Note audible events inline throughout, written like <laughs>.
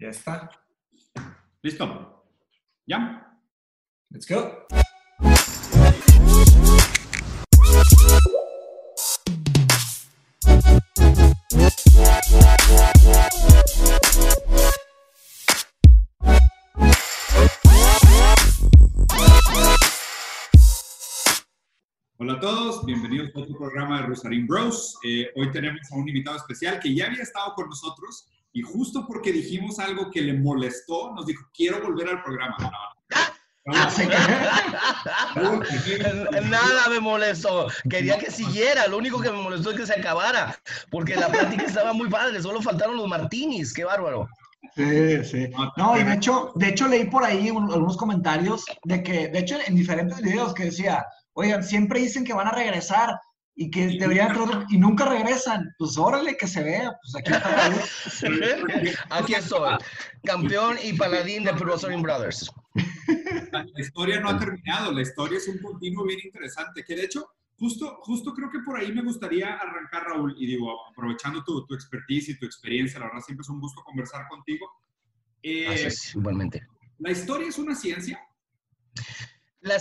Ya está. ¿Listo? ¿Ya? Let's go. Hola a todos, bienvenidos a otro programa de Rosarín Bros. Eh, hoy tenemos a un invitado especial que ya había estado con nosotros y justo porque dijimos algo que le molestó, nos dijo, quiero volver al programa. <laughs> Nada me molestó. Quería que siguiera. Lo único que me molestó es que se acabara. Porque la plática estaba muy padre. Solo faltaron los martinis. Qué bárbaro. Sí, sí. No, y de hecho, de hecho leí por ahí un- algunos comentarios de que, de hecho, en diferentes videos que decía, oigan, siempre dicen que van a regresar y que deberían entrar y nunca regresan. Pues órale, que se vea. Pues aquí está. <laughs> Aquí estoy. Campeón y paladín de Pro Wrestling Brothers. La historia no ha terminado, la historia es un continuo bien interesante, que de hecho, justo, justo creo que por ahí me gustaría arrancar, Raúl, y digo, aprovechando tu, tu expertise y tu experiencia, la verdad siempre es un gusto conversar contigo. Eh, Así es, igualmente. ¿La historia es una ciencia? La,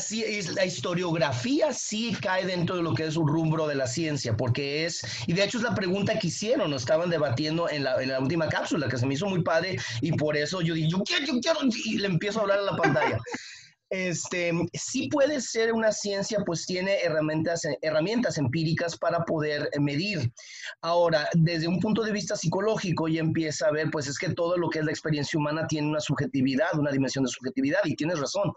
la historiografía sí cae dentro de lo que es un rubro de la ciencia, porque es, y de hecho es la pregunta que hicieron, nos estaban debatiendo en la, en la última cápsula, que se me hizo muy padre, y por eso yo dije, yo quiero, yo quiero, y le empiezo a hablar a la pantalla. <laughs> Este, sí puede ser una ciencia, pues tiene herramientas, herramientas empíricas para poder medir. Ahora, desde un punto de vista psicológico, ya empieza a ver, pues es que todo lo que es la experiencia humana tiene una subjetividad, una dimensión de subjetividad, y tienes razón.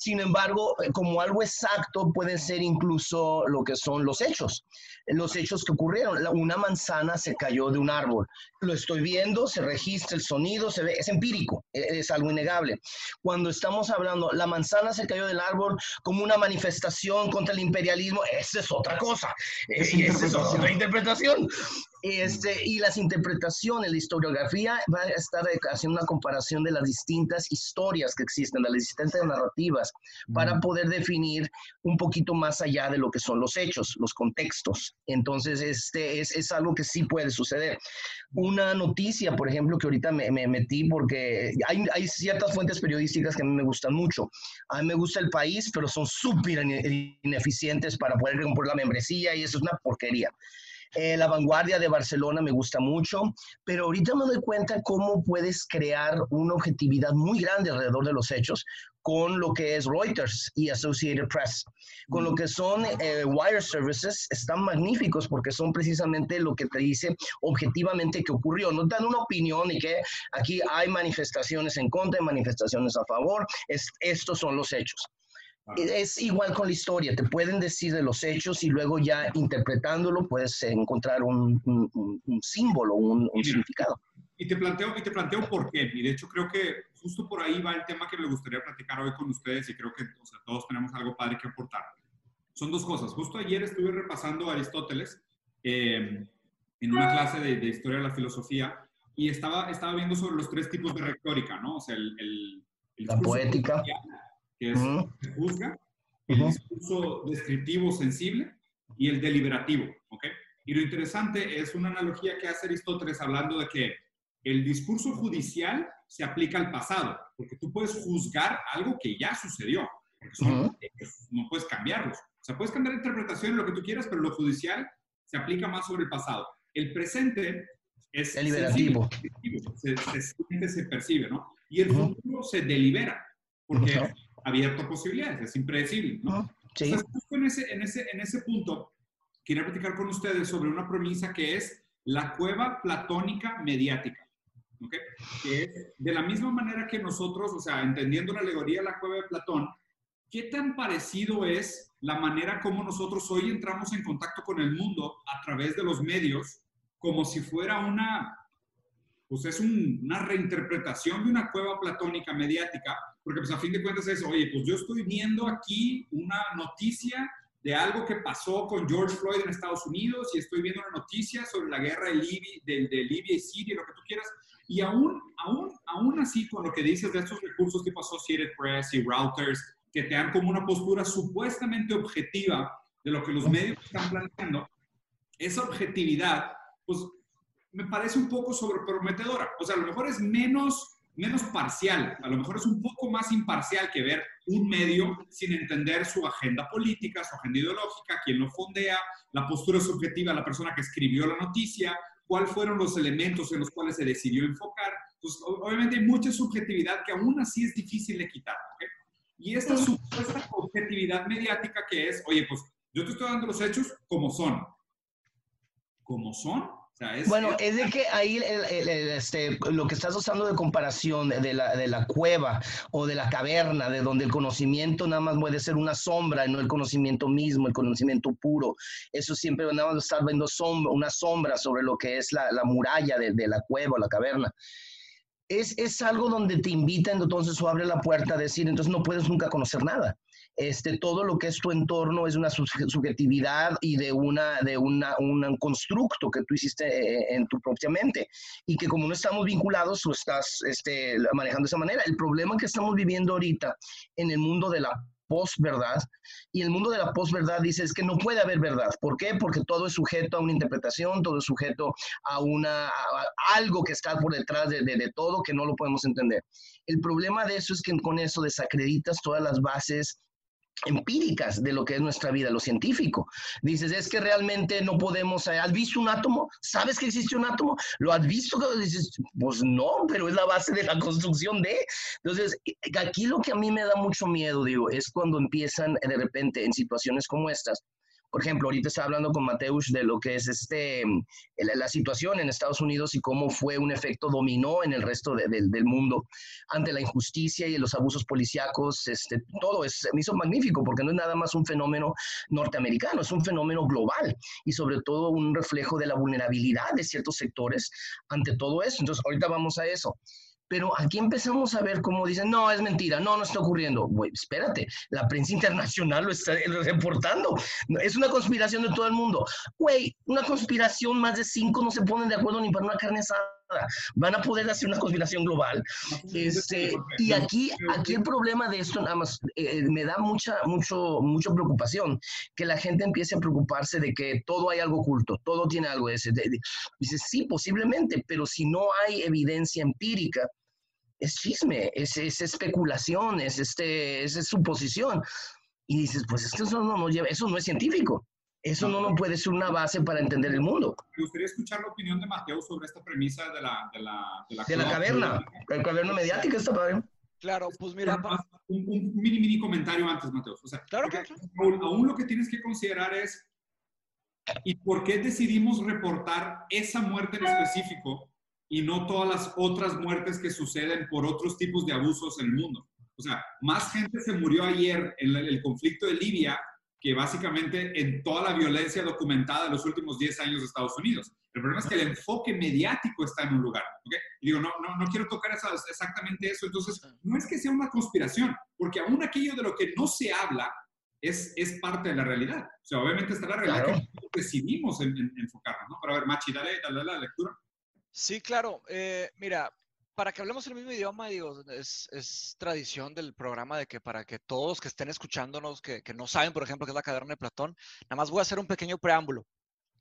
Sin embargo, eh, como algo exacto puede ser incluso lo que son los hechos, los hechos que ocurrieron. Una manzana se cayó de un árbol. Lo estoy viendo, se registra el sonido, se ve, es empírico, e- es algo innegable. Cuando estamos hablando, la manzana se cayó del árbol como una manifestación contra el imperialismo, esa es otra cosa. Es esa es otra interpretación. Este, y las interpretaciones, la historiografía va a estar haciendo una comparación de las distintas historias que existen, de las distintas narrativas, para poder definir un poquito más allá de lo que son los hechos, los contextos. Entonces, este es, es algo que sí puede suceder. Una noticia, por ejemplo, que ahorita me, me metí porque hay, hay ciertas fuentes periodísticas que a mí me gustan mucho. A mí me gusta el país, pero son súper ine- ineficientes para poder comprar la membresía y eso es una porquería. Eh, la vanguardia de Barcelona me gusta mucho, pero ahorita me doy cuenta cómo puedes crear una objetividad muy grande alrededor de los hechos con lo que es Reuters y Associated Press. Con lo que son eh, wire services, están magníficos porque son precisamente lo que te dice objetivamente que ocurrió. No dan una opinión y que aquí hay manifestaciones en contra, manifestaciones a favor. Es, estos son los hechos. Es igual con la historia, te pueden decir de los hechos y luego ya interpretándolo puedes encontrar un, un- un- un símbolo, un, Mira. significado. Y te planteo, y te planteo por qué. Y de hecho creo que justo por ahí va el tema que me gustaría platicar hoy con ustedes y creo que o sea, todos tenemos algo padre que aportar. Son dos cosas. Justo ayer estuve repasando a Aristóteles eh, en una clase de, de historia de la filosofía y estaba, estaba viendo sobre los tres tipos de retórica, ¿no? O sea, el, el, el La poética. judicial, que es Ujú. que juzga, el discurso descriptivo sensible y el deliberativo, ¿ok? Y lo interesante es una analogía que hace Aristóteles hablando de que el discurso judicial se aplica al pasado, porque tú puedes juzgar algo que ya sucedió, porque son Ujú. hechos, no puedes cambiarlos. O sea, puedes cambiar la interpretación, lo que tú quieras, pero lo judicial se aplica más sobre el pasado. El presente es Deliberativo. se, se siente, se percibe, ¿no? Y el futuro se delibera, porque Ujú. es abierto a posibilidades, es impredecible, ¿no? Ujú. Sí. Entonces, justo en ese, en, ese, en ese punto, quería platicar con ustedes sobre una premisa que es la cueva platónica mediática. ¿ok? Que es de la misma manera que nosotros, o sea, entendiendo la alegoría de la cueva de Platón, ¿qué tan parecido es la manera como nosotros hoy entramos en contacto con el mundo a través de los medios, como si fuera una, pues es un- una reinterpretación de una cueva platónica mediática, porque pues a fin de cuentas es, oye, pues yo estoy viendo aquí una noticia de algo que pasó con George Floyd en Estados Unidos y estoy viendo una noticia sobre la guerra de Libia, de, de Libia y Siria, lo que tú quieras, y aún, aún, aún así con lo que dices de estos recursos tipo Associated Press y Reuters, que te dan como una postura supuestamente objetiva de lo que los medios están planteando, esa objetividad, pues me parece un poco sobreprometedora. O sea, a lo mejor es menos, menos parcial, a lo mejor es un poco más imparcial que ver un medio sin entender su agenda política, su agenda ideológica, quién lo fondea, la postura subjetiva de la persona que escribió la noticia, cuáles fueron los elementos en los cuales se decidió enfocar. Entonces, obviamente hay mucha subjetividad que aún así es difícil de quitar. Y esta supuesta objetividad mediática que es, oye, pues yo te estoy dando los hechos como son. ¿Como son? Bueno, es de que ahí este, lo que estás usando de comparación de la, de la cueva o de la caverna, de donde el conocimiento nada más puede ser una sombra y no el conocimiento mismo, el conocimiento puro. Eso siempre nada más estar viendo sombra, una sombra sobre lo que es la, la muralla de, de, la cueva o la caverna. Es, es algo donde te invitan, entonces o abre la puerta a decir, entonces no puedes nunca conocer nada este, todo lo que es tu entorno es una <laughs> subjetividad y de, una, de una, un constructo que tú hiciste eh, en tu propia mente y que como no estamos vinculados, tú estás este, manejando de esa manera. El problema que estamos viviendo ahorita en el mundo de la posverdad y el mundo de la posverdad dice es que no puede haber verdad. ¿Por qué? Porque todo es sujeto a una interpretación, todo es sujeto a una algo que está por detrás de, de, todo que no lo podemos entender. El problema de eso es que con eso desacreditas todas las bases empíricas de lo que es nuestra vida, lo científico. Dices, es que realmente no podemos, eh, ¿has visto un átomo? ¿Sabes que existe un átomo? ¿Lo has visto? Dices, pues no, pero es la base de la construcción de. Entonces, eh, aquí lo que a mí me da mucho miedo, digo, es cuando empiezan de repente en situaciones como estas, por ejemplo, ahorita estaba hablando con Mateus de lo que es este, la, situación en Estados Unidos y cómo fue un efecto dominó en el resto del mundo ante la injusticia y los abusos policíacos. Este, todo es, me hizo magnífico porque no es nada más un fenómeno norteamericano, es un fenómeno global y sobre todo un reflejo de la vulnerabilidad de ciertos sectores ante todo eso. Entonces, ahorita vamos a eso. Pero aquí empezamos a ver cómo dicen, no, es mentira, no, no está ocurriendo. Güey, espérate, la prensa internacional lo está <laughs> reportando. Es una conspiración de todo el mundo. Güey, una conspiración, más de cinco no se ponen de acuerdo ni para una carne asada. Van a poder hacer una conspiración global. Este, y aquí, aquí el problema de esto nada más eh, me da mucha, mucho, mucha preocupación, que la gente empiece a preocuparse de que todo hay algo oculto, todo tiene algo de ese. Dice, sí, posiblemente, pero si no hay evidencia empírica, es chisme, es, es especulación, es, este, es, suposición. Y dices, pues es que eso no, no lleva, eso no es científico. Eso no, no puede ser una base para entender el mundo. Me gustaría escuchar la opinión de Mateo sobre esta premisa de la, de la, de la, de la caverna, la caverna mediática está padre. Claro, pues mira. Un, un, mini, mini comentario antes, Mateo. O sea, claro, claro. Aún, aún lo que tienes que considerar es, ¿y por qué decidimos reportar esa muerte en específico y no todas las otras muertes que suceden por otros tipos de abusos en el mundo. O sea, más gente se murió ayer en el conflicto de Libia que básicamente en toda la violencia documentada de los últimos 10 años de Estados Unidos. El problema es que el enfoque mediático está en un lugar. ¿okay? Y digo, no, no, no quiero tocar exactamente eso. Entonces, no es que sea una conspiración, porque aún aquello de lo que no se habla es, es parte de la realidad. O sea, obviamente está la realidad que decidimos en, enfocarnos. ¿no? Pero a ver, Machi, dale, dale la lectura. Sí, claro. Eh, mira, para que hablemos el mismo idioma, digo, es, tradición del programa de que para que todos que estén escuchándonos, que, que no saben, por ejemplo, qué es la caverna de Platón, nada más voy a hacer un pequeño preámbulo.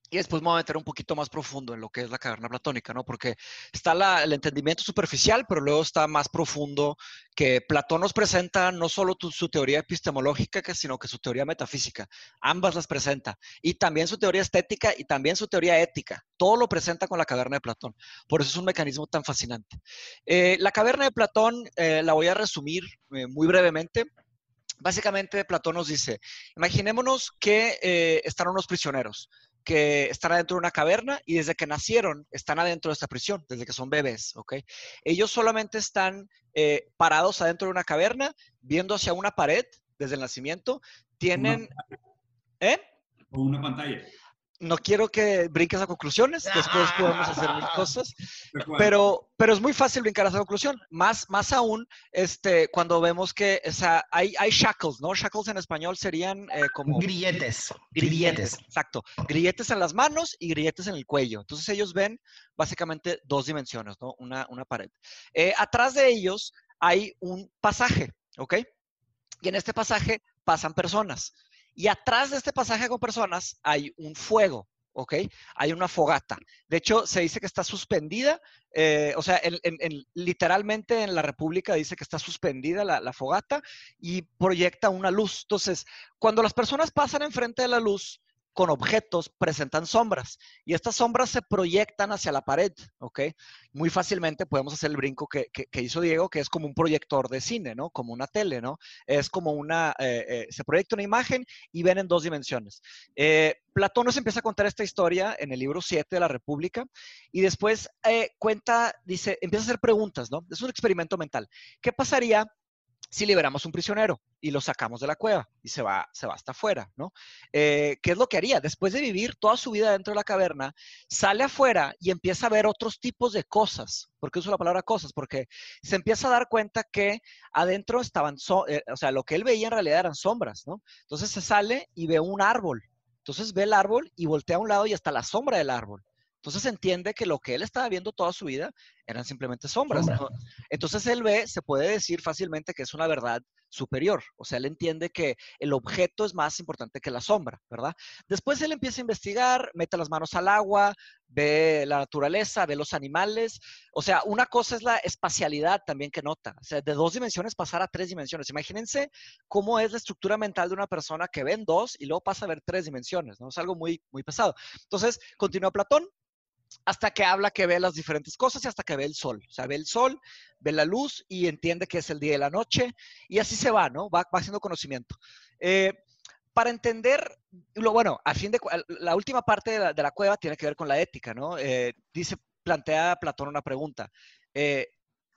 Y después me voy a meter un poquito más profundo en lo que es la caverna platónica, ¿no? Porque está la, el entendimiento superficial, pero luego está más profundo que Platón nos presenta no solo su teoría epistemológica, sino que su teoría metafísica. Ambas las presenta. Y también su teoría estética y también su teoría ética. Todo lo presenta con la caverna de Platón. Por eso es un mecanismo tan fascinante. Eh, la caverna de Platón eh, la voy a resumir eh, muy brevemente. Básicamente, Platón nos dice, imaginémonos que están unos prisioneros que están adentro de una caverna y desde que nacieron están adentro de esta prisión, desde que son bebés, ¿ok? Ellos solamente están eh, parados adentro de una caverna, viendo hacia una pared desde el nacimiento. Tienen... ¿Eh? O una pantalla no quiero que brinques a conclusiones, después podemos hacer mil cosas, <laughs> pero, pero es muy fácil brincar a esa conclusión. Más, más aún, este, cuando vemos que o sea, hay, hay shackles, ¿no? Shackles en español serían eh, como... Grilletes. Grilletes. Exacto. Grilletes en las manos y grilletes en el cuello. Entonces ellos ven básicamente dos dimensiones, ¿no? Una, una pared. Eh, atrás de ellos hay un pasaje, ¿ok? Y en este pasaje pasan personas. Y atrás de este pasaje con personas hay un fuego, ¿ok? Hay una fogata. De hecho, se dice que está suspendida, eh, o sea, literalmente en la República dice que está suspendida la, la, fogata y proyecta una luz. Entonces, cuando las personas pasan enfrente de la luz, con objetos presentan sombras y estas sombras se proyectan hacia la pared, ¿ok? Muy fácilmente podemos hacer el brinco que, hizo Diego, que es como un proyector de cine, ¿no? Como una tele, ¿no? Es como una, eh, eh, se proyecta una imagen y ven en dos dimensiones. Eh, Platón nos empieza a contar esta historia en el libro 7 de la República y después cuenta, dice, empieza a hacer preguntas, ¿no? Es un experimento mental. ¿Qué pasaría si liberamos un prisionero y lo sacamos de la cueva y se va, se va hasta afuera, ¿no? Eh, ¿Qué es lo que haría? Después de vivir toda su vida dentro de la caverna, sale afuera y empieza a ver otros tipos de cosas. ¿Por qué uso la palabra cosas? Porque se empieza a dar cuenta que adentro estaban, eh, o sea, lo que él veía en realidad eran sombras, ¿no? Entonces se sale y ve un árbol. Entonces ve el árbol y voltea a un lado y hasta la sombra del árbol. Entonces entiende que lo que él estaba viendo toda su vida eran simplemente sombras. Entonces él ve, se puede decir fácilmente que es una verdad superior. O sea, él entiende que el objeto es más importante que la sombra, ¿verdad? Después él empieza a investigar, mete las manos al agua, ve la naturaleza, ve los animales. O sea, una cosa es la espacialidad también que nota. O sea, de dos dimensiones pasar a tres dimensiones. Imagínense cómo es la estructura mental de una persona que ve en dos y luego pasa a ver tres dimensiones, ¿no? Es algo muy, muy pesado. Entonces, continúa Platón, hasta que habla que ve las diferentes cosas y hasta que ve el sol. O sea, ve el sol, ve la luz y entiende que es el día y la noche y así se va, ¿no? Va, haciendo conocimiento. Eh, para entender, lo bueno, a fin de la última parte de la, cueva tiene que ver con la ética, ¿no? Eh, dice, plantea Platón una pregunta. Eh,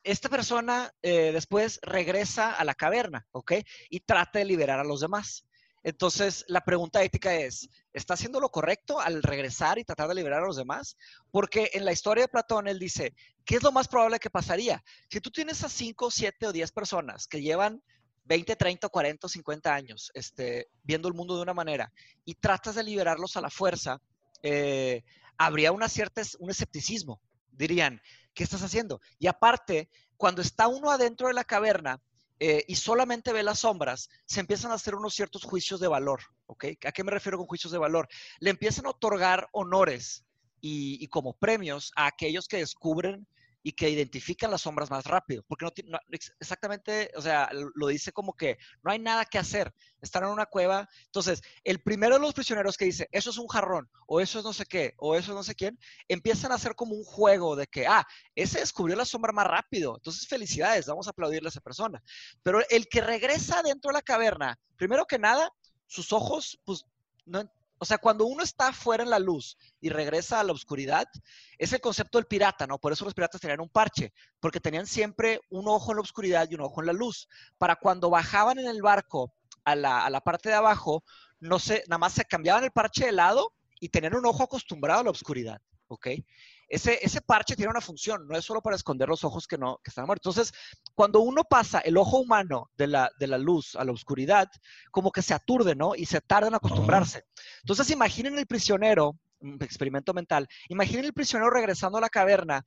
esta persona después regresa a la caverna, ¿ok? Y trata de liberar a los demás. Entonces, la pregunta ética es, ¿está haciendo lo correcto al regresar y tratar de liberar a los demás? Porque en la historia de Platón, él dice, ¿qué es lo más probable que pasaría? Si tú tienes a 5, 7 o 10 personas que llevan 20, 30, 40, 50 años este, viendo el mundo de una manera y tratas de liberarlos a la fuerza, eh, habría una cierta, un escepticismo. Dirían, ¿qué estás haciendo? Y aparte, cuando está uno adentro de la caverna, eh, y solamente ve las sombras, se empiezan a hacer unos ciertos juicios de valor, ¿ok? ¿A qué me refiero con juicios de valor? Le empiezan a otorgar honores y, y como premios a aquellos que descubren y que identifican las sombras más rápido, porque no, exactamente, o sea, lo dice como que no hay nada que hacer, están en una cueva. Entonces, el primero de los prisioneros que dice, eso es un jarrón, o eso es no sé qué, o eso es no sé quién, empiezan a hacer como un juego de que, ah, ese descubrió la sombra más rápido, entonces felicidades, vamos a aplaudirle a esa persona. Pero el que regresa dentro de la caverna, primero que nada, sus ojos, pues, no, o sea, cuando uno está fuera en la luz y regresa a la oscuridad, es el concepto del pirata, ¿no? Por eso los piratas tenían un parche, porque tenían siempre un ojo en la oscuridad y un ojo en la luz. Para cuando bajaban en el barco a la, a la parte de abajo, no sé, nada más se cambiaban el parche de lado y tenían un ojo acostumbrado a la oscuridad, ¿ok? Ese, parche tiene una función, no es solo para esconder los ojos que, no, que están muertos. Entonces, cuando uno pasa el ojo humano de la, de la luz a la oscuridad, como que se aturde, ¿no? Y se tarda en acostumbrarse. Entonces, imaginen el prisionero, un experimento mental, imaginen el prisionero regresando a la caverna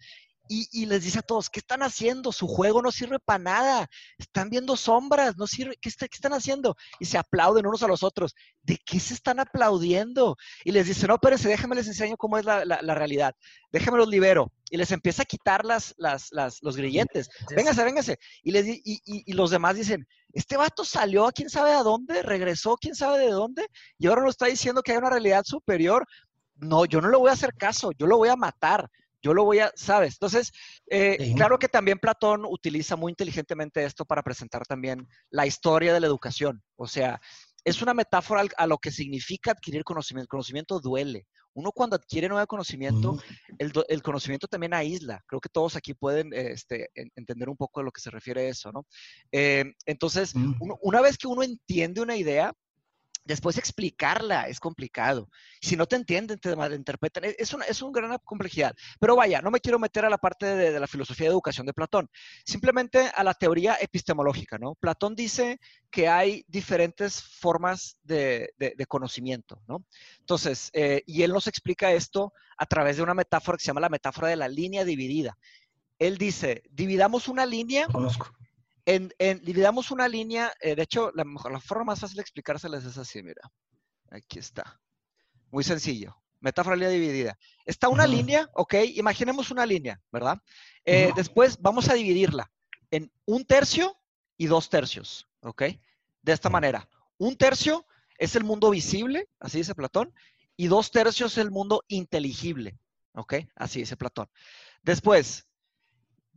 y, les dice a todos, ¿qué están haciendo? Su juego no sirve para nada. Están viendo sombras, no sirve. ¿Qué, están haciendo? Y se aplauden unos a los otros. ¿De qué se están aplaudiendo? Y les dice, no, espérense, déjenme les enseño cómo es la, realidad. Déjenme los libero. Y les empieza a quitar las, las, los grilletes. Véngase, véngase. Y, les, y, y, los demás dicen, este vato salió a quién sabe a dónde, regresó quién sabe de dónde, y ahora nos está diciendo que hay una realidad superior. No, yo no le voy a hacer caso, yo lo voy a matar yo lo voy a, ¿sabes? Entonces, eh, claro que también Platón utiliza muy inteligentemente esto para presentar también la historia de la educación. O sea, es una metáfora a lo que significa adquirir conocimiento. conocimiento duele. Uno cuando adquiere nuevo conocimiento, el, conocimiento también aísla. Creo que todos aquí pueden este, entender un poco de lo que se refiere a eso, ¿no? Eh, entonces, una vez que uno entiende una idea, Después explicarla es complicado. Si no te entienden, te malinterpretan. Es una, es una gran complejidad. Pero vaya, no me quiero meter a la parte de, la filosofía de educación de Platón. Simplemente a la teoría epistemológica, ¿no? Platón dice que hay diferentes formas de, conocimiento, ¿no? Entonces, eh, y él nos explica esto a través de una metáfora que se llama la metáfora de la línea dividida. Él dice, dividamos una línea Conozco en, dividamos una línea, eh, de hecho, la, mejor, la forma más fácil de explicárselas es así, mira. Aquí está. Muy sencillo. Metáfora línea dividida. Está una línea, ok, imaginemos una línea, ¿verdad? Eh, después vamos a dividirla en un tercio y dos tercios, ¿ok? De esta manera. Un tercio es el mundo visible, así dice Platón, y dos tercios es el mundo inteligible, ¿ok? Así dice Platón. Después,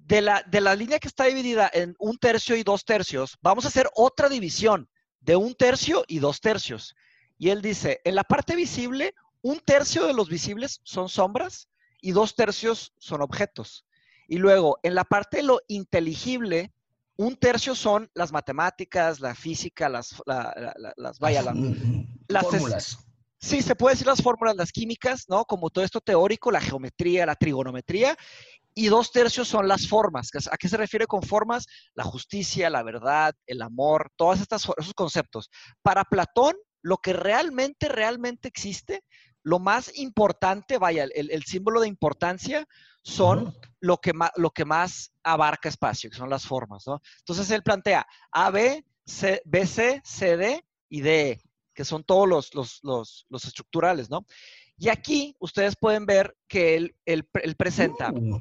de la, de la línea que está dividida en un tercio y dos tercios, vamos a hacer otra división de un tercio y dos tercios. Y él dice, en la parte visible, un tercio de los visibles son sombras y dos tercios son objetos. Y luego, en la parte de lo inteligible, un tercio son las matemáticas, la física, las, las, vaya, las fórmulas. Sí, se puede decir las fórmulas, las químicas, ¿no? Como todo esto teórico, la geometría, la trigonometría, y dos tercios son las formas. ¿A qué se refiere con formas? La justicia, la verdad, el amor, todos esos conceptos. Para Platón, lo que realmente, realmente existe, lo más importante, vaya, el, símbolo de importancia son lo, que más, lo que más abarca espacio, que son las formas, ¿no? Entonces él plantea A, B, C, B, C, C, D y D, que son todos los, los, los, estructurales, ¿no? Y aquí ustedes pueden ver que él, él, presenta, uh.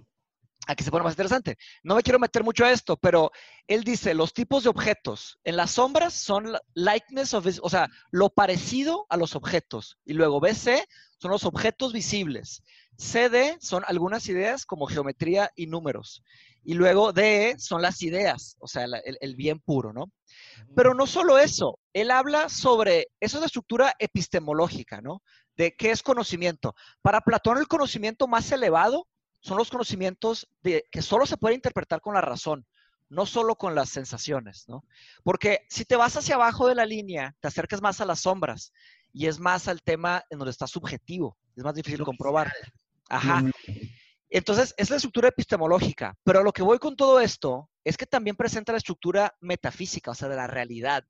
Aquí se pone más interesante, no me quiero meter mucho a esto, pero él dice, los tipos de objetos en las sombras son likeness of, o sea, lo parecido a los objetos. Y luego BC son los objetos visibles. CD son algunas ideas como geometría y números. Y luego DE son las ideas, o sea, el, bien puro, ¿no? Pero no solo eso, él habla sobre, eso es la estructura epistemológica, ¿no? De qué es conocimiento. Para Platón el conocimiento más elevado son los conocimientos de, que solo se puede interpretar con la razón, no solo con las sensaciones, ¿no? Porque si te vas hacia abajo de la línea, te acercas más a las sombras y es más al tema en donde está subjetivo, es más difícil comprobar. Ajá. Entonces, es la estructura epistemológica, pero lo que voy con todo esto es que también presenta la estructura metafísica, o sea, de la realidad.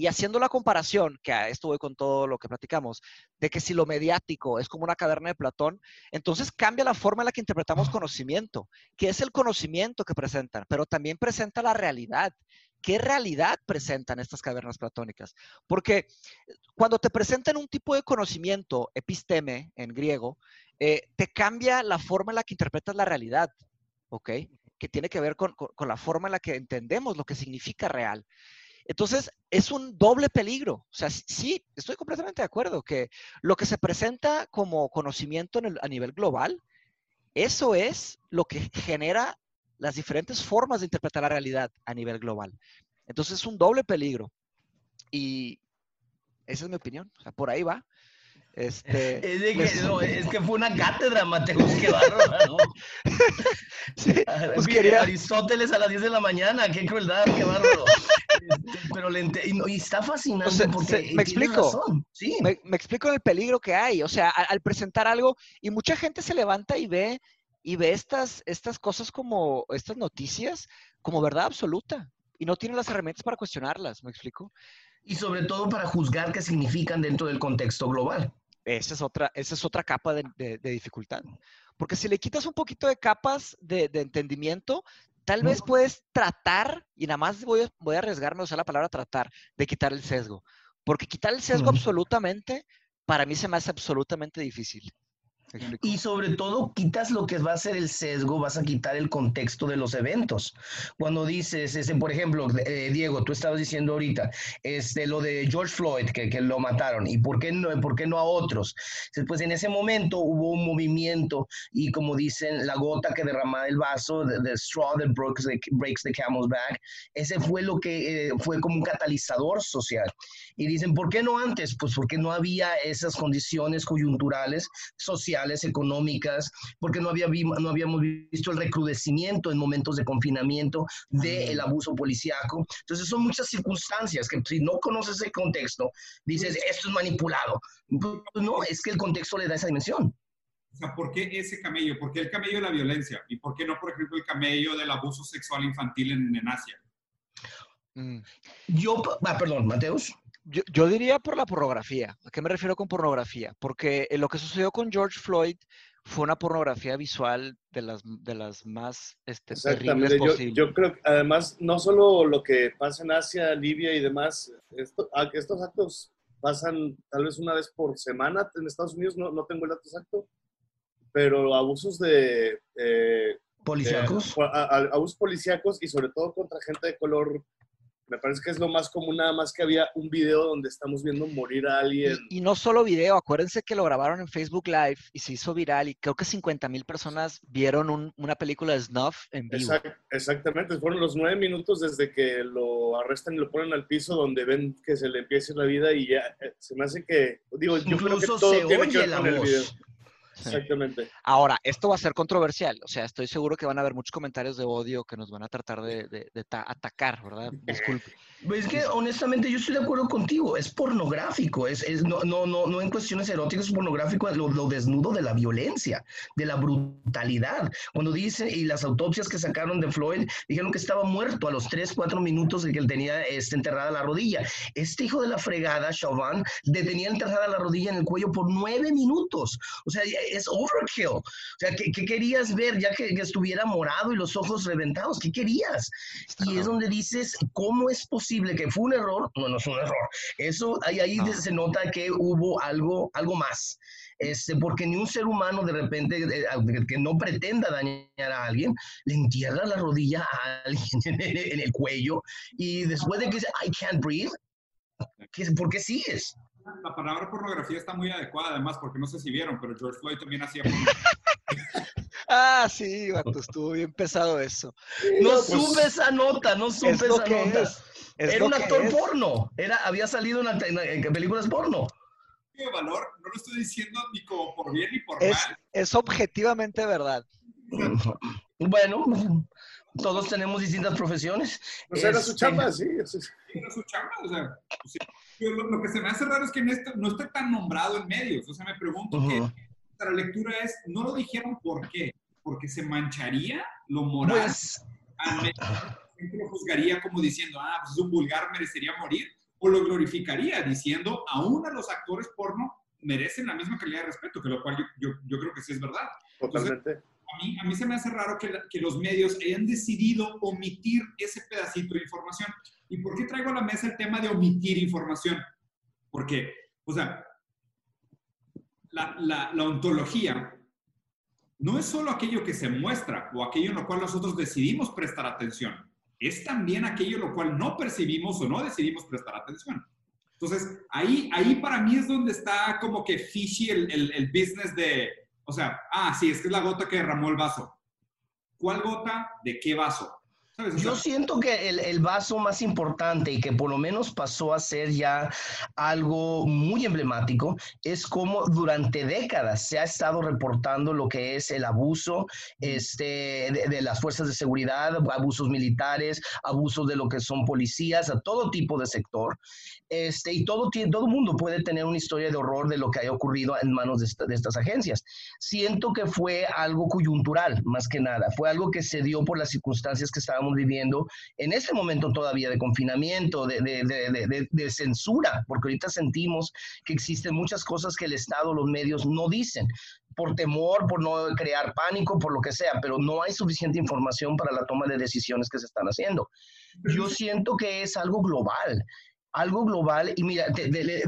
Y haciendo la comparación, que a esto voy con todo lo que platicamos, de que si lo mediático es como una caverna de Platón, entonces cambia la forma en la que interpretamos conocimiento, que es el conocimiento que presentan, pero también presenta la realidad. ¿Qué realidad presentan estas cavernas platónicas? Porque cuando te presentan un tipo de conocimiento, episteme en griego, eh, te cambia la forma en la que interpretas la realidad, ¿ok? Que tiene que ver con, la forma en la que entendemos lo que significa real. Entonces, es un doble peligro. O sea, sí, estoy completamente de acuerdo que lo que se presenta como conocimiento a nivel global, eso es lo que genera las diferentes formas de interpretar la realidad a nivel global. Entonces, es un doble peligro. Y esa es mi opinión. O sea, por ahí va. Este, <laughs> es, que, pues es, que, fue una cátedra, Mateus, qué <laughs> bárbaro. <laughs> pues quería... Aristóteles a las 10 de la mañana, qué crueldad, qué bárbaro. Este, pero le y, está fascinante porque me explico. ¿Sí? Me, explico el peligro que hay. O sea, al, presentar algo, y mucha gente se levanta y ve, y ve estas, estas cosas como, estas noticias, como verdad absoluta. Y no tiene las herramientas para cuestionarlas, ¿me explico? Y sobre todo para juzgar qué significan dentro del contexto global. Esa es otra, esa es otra capa de, dificultad. Porque si le quitas un poquito de capas de, entendimiento, tal vez puedes tratar, y nada más voy, voy, a arriesgarme a usar la palabra tratar, de quitar el sesgo. Porque quitar el sesgo absolutamente, para mí se me hace absolutamente difícil. Y sobre todo quitas lo que va a ser el sesgo, vas a quitar el contexto de los eventos. Cuando dices, ese, por ejemplo, eh, Diego, tú estabas diciendo ahorita, este, lo de George Floyd, que, que, lo mataron, ¿y por qué, no, por qué no a otros? Pues en ese momento hubo un movimiento y como dicen, la gota que derrama el vaso, the, straw that breaks the, breaks the, camel's back, ese fue lo que eh, fue como un catalizador social. Y dicen, ¿por qué no antes? Pues porque no había esas condiciones coyunturales sociales económicas, porque no, había, no habíamos visto el recrudecimiento en momentos de confinamiento del abuso policíaco. Entonces son muchas circunstancias que si no conoces el contexto, dices, esto es manipulado. Pues, no, es que el contexto le da esa dimensión. O sea, ¿por qué ese camello? ¿Por qué el camello de la violencia? ¿Y por qué no, por ejemplo, el camello del abuso sexual infantil en, en Asia? Mm. Yo, ah, perdón, Mateus. Yo, diría por la pornografía. ¿A qué me refiero con pornografía? Porque lo que sucedió con George Floyd fue una pornografía visual de las, de las más este, terribles posibles. Yo, creo que además no solo lo que pasa en Asia, Libia y demás, estos actos pasan tal vez una vez por semana en Estados Unidos, no, no tengo el dato exacto, pero abusos de... Eh, policíacos. Eh, abusos policíacos y sobre todo contra gente de color me parece que es lo más común, nada más que había un video donde estamos viendo morir a alguien. Y, no solo video, acuérdense que lo grabaron en Facebook Live y se hizo viral y creo que 50 mil personas vieron una película de Snuff en vivo. exactamente, fueron los nueve minutos desde que lo arrestan y lo ponen al piso donde ven que se le empieza la vida y ya eh, se me hace que, digo, yo creo que todo tiene que ver con el video. Exactamente. Ahora, esto va a ser controversial. O sea, estoy seguro que van a haber muchos comentarios de odio que nos van a tratar de, atacar, ¿verdad? <laughs> Disculpe. Pues es que honestamente yo estoy de acuerdo contigo. Es pornográfico. Es, no, no, no, no en cuestiones eróticas, es pornográfico lo, lo, desnudo de la violencia, de la brutalidad. Cuando dice, y las autopsias que sacaron de Floyd dijeron que estaba muerto a los 3, 4 minutos de que él tenía este, enterrada la rodilla. Este hijo de la fregada, Chauvin, le tenía enterrada la rodilla en el cuello por 9 minutos. O sea, es overkill. O sea, ¿qué, querías ver ya que, estuviera morado y los ojos reventados? ¿Qué querías? Y es donde dices, ¿cómo es posible que fue un error? No, no es un error. Eso, ahí, ahí se nota que hubo algo, algo más. Este, porque ni un ser humano de repente eh, que no pretenda dañar a alguien, le entierra la rodilla a alguien <laughs> en el cuello y después de que dice, I can't breathe, ¿por qué sigues? La palabra pornografía está muy adecuada, además, porque no sé si vieron, pero George Floyd también hacía <laughs> Ah, sí, vato, estuvo bien pesado eso. No pues, supe esa nota, no supe esa nota. Era un actor porno, era, había salido en, películas porno. De valor, no lo estoy diciendo ni como por bien ni por es, mal. Es objetivamente verdad. <laughs> Bueno, todos tenemos distintas profesiones. O sea, era su este, chamba, sí. Era su chamba, o sea, pues lo, que se me hace raro es que no esté tan nombrado en medios. O sea, me pregunto que la lectura es, no lo dijeron por qué, porque se mancharía lo moral. Pues... gente lo juzgaría como diciendo, ah, pues es un vulgar, merecería morir, o lo glorificaría diciendo, aún a los actores porno merecen la misma calidad de respeto, que lo cual yo, yo, creo que sí es verdad. Totalmente. A, mí, a mí se me hace raro que, que los medios hayan decidido omitir ese pedacito de información. ¿Y por qué traigo a la mesa el tema de omitir información? Porque, o sea, la, la, ontología no es solo aquello que se muestra o aquello en lo cual nosotros decidimos prestar atención, es también aquello en lo cual no percibimos o no decidimos prestar atención. Entonces, ahí, ahí para mí es donde está como que fishy el, el, el business de, o sea, ah, sí, es que es la gota que derramó el vaso. ¿Cuál gota? ¿De qué vaso? Yo siento que el, vaso más importante y que por lo menos pasó a ser ya algo muy emblemático es como durante décadas se ha estado reportando lo que es el abuso este, de, las fuerzas de seguridad, abusos militares, abusos de lo que son policías, a todo tipo de sector. Este, y todo, todo mundo puede tener una historia de horror de lo que haya ocurrido en manos de, de estas agencias. Siento que fue algo coyuntural, más que nada. Fue algo que se dio por las circunstancias que estábamos viviendo en este momento todavía de confinamiento, de, de, de, censura, porque ahorita sentimos que existen muchas cosas que el Estado, los medios no dicen, por temor, por no crear pánico, por lo que sea, pero no hay suficiente información para la toma de decisiones que se están haciendo. Yo siento que es algo global algo global. Y mira,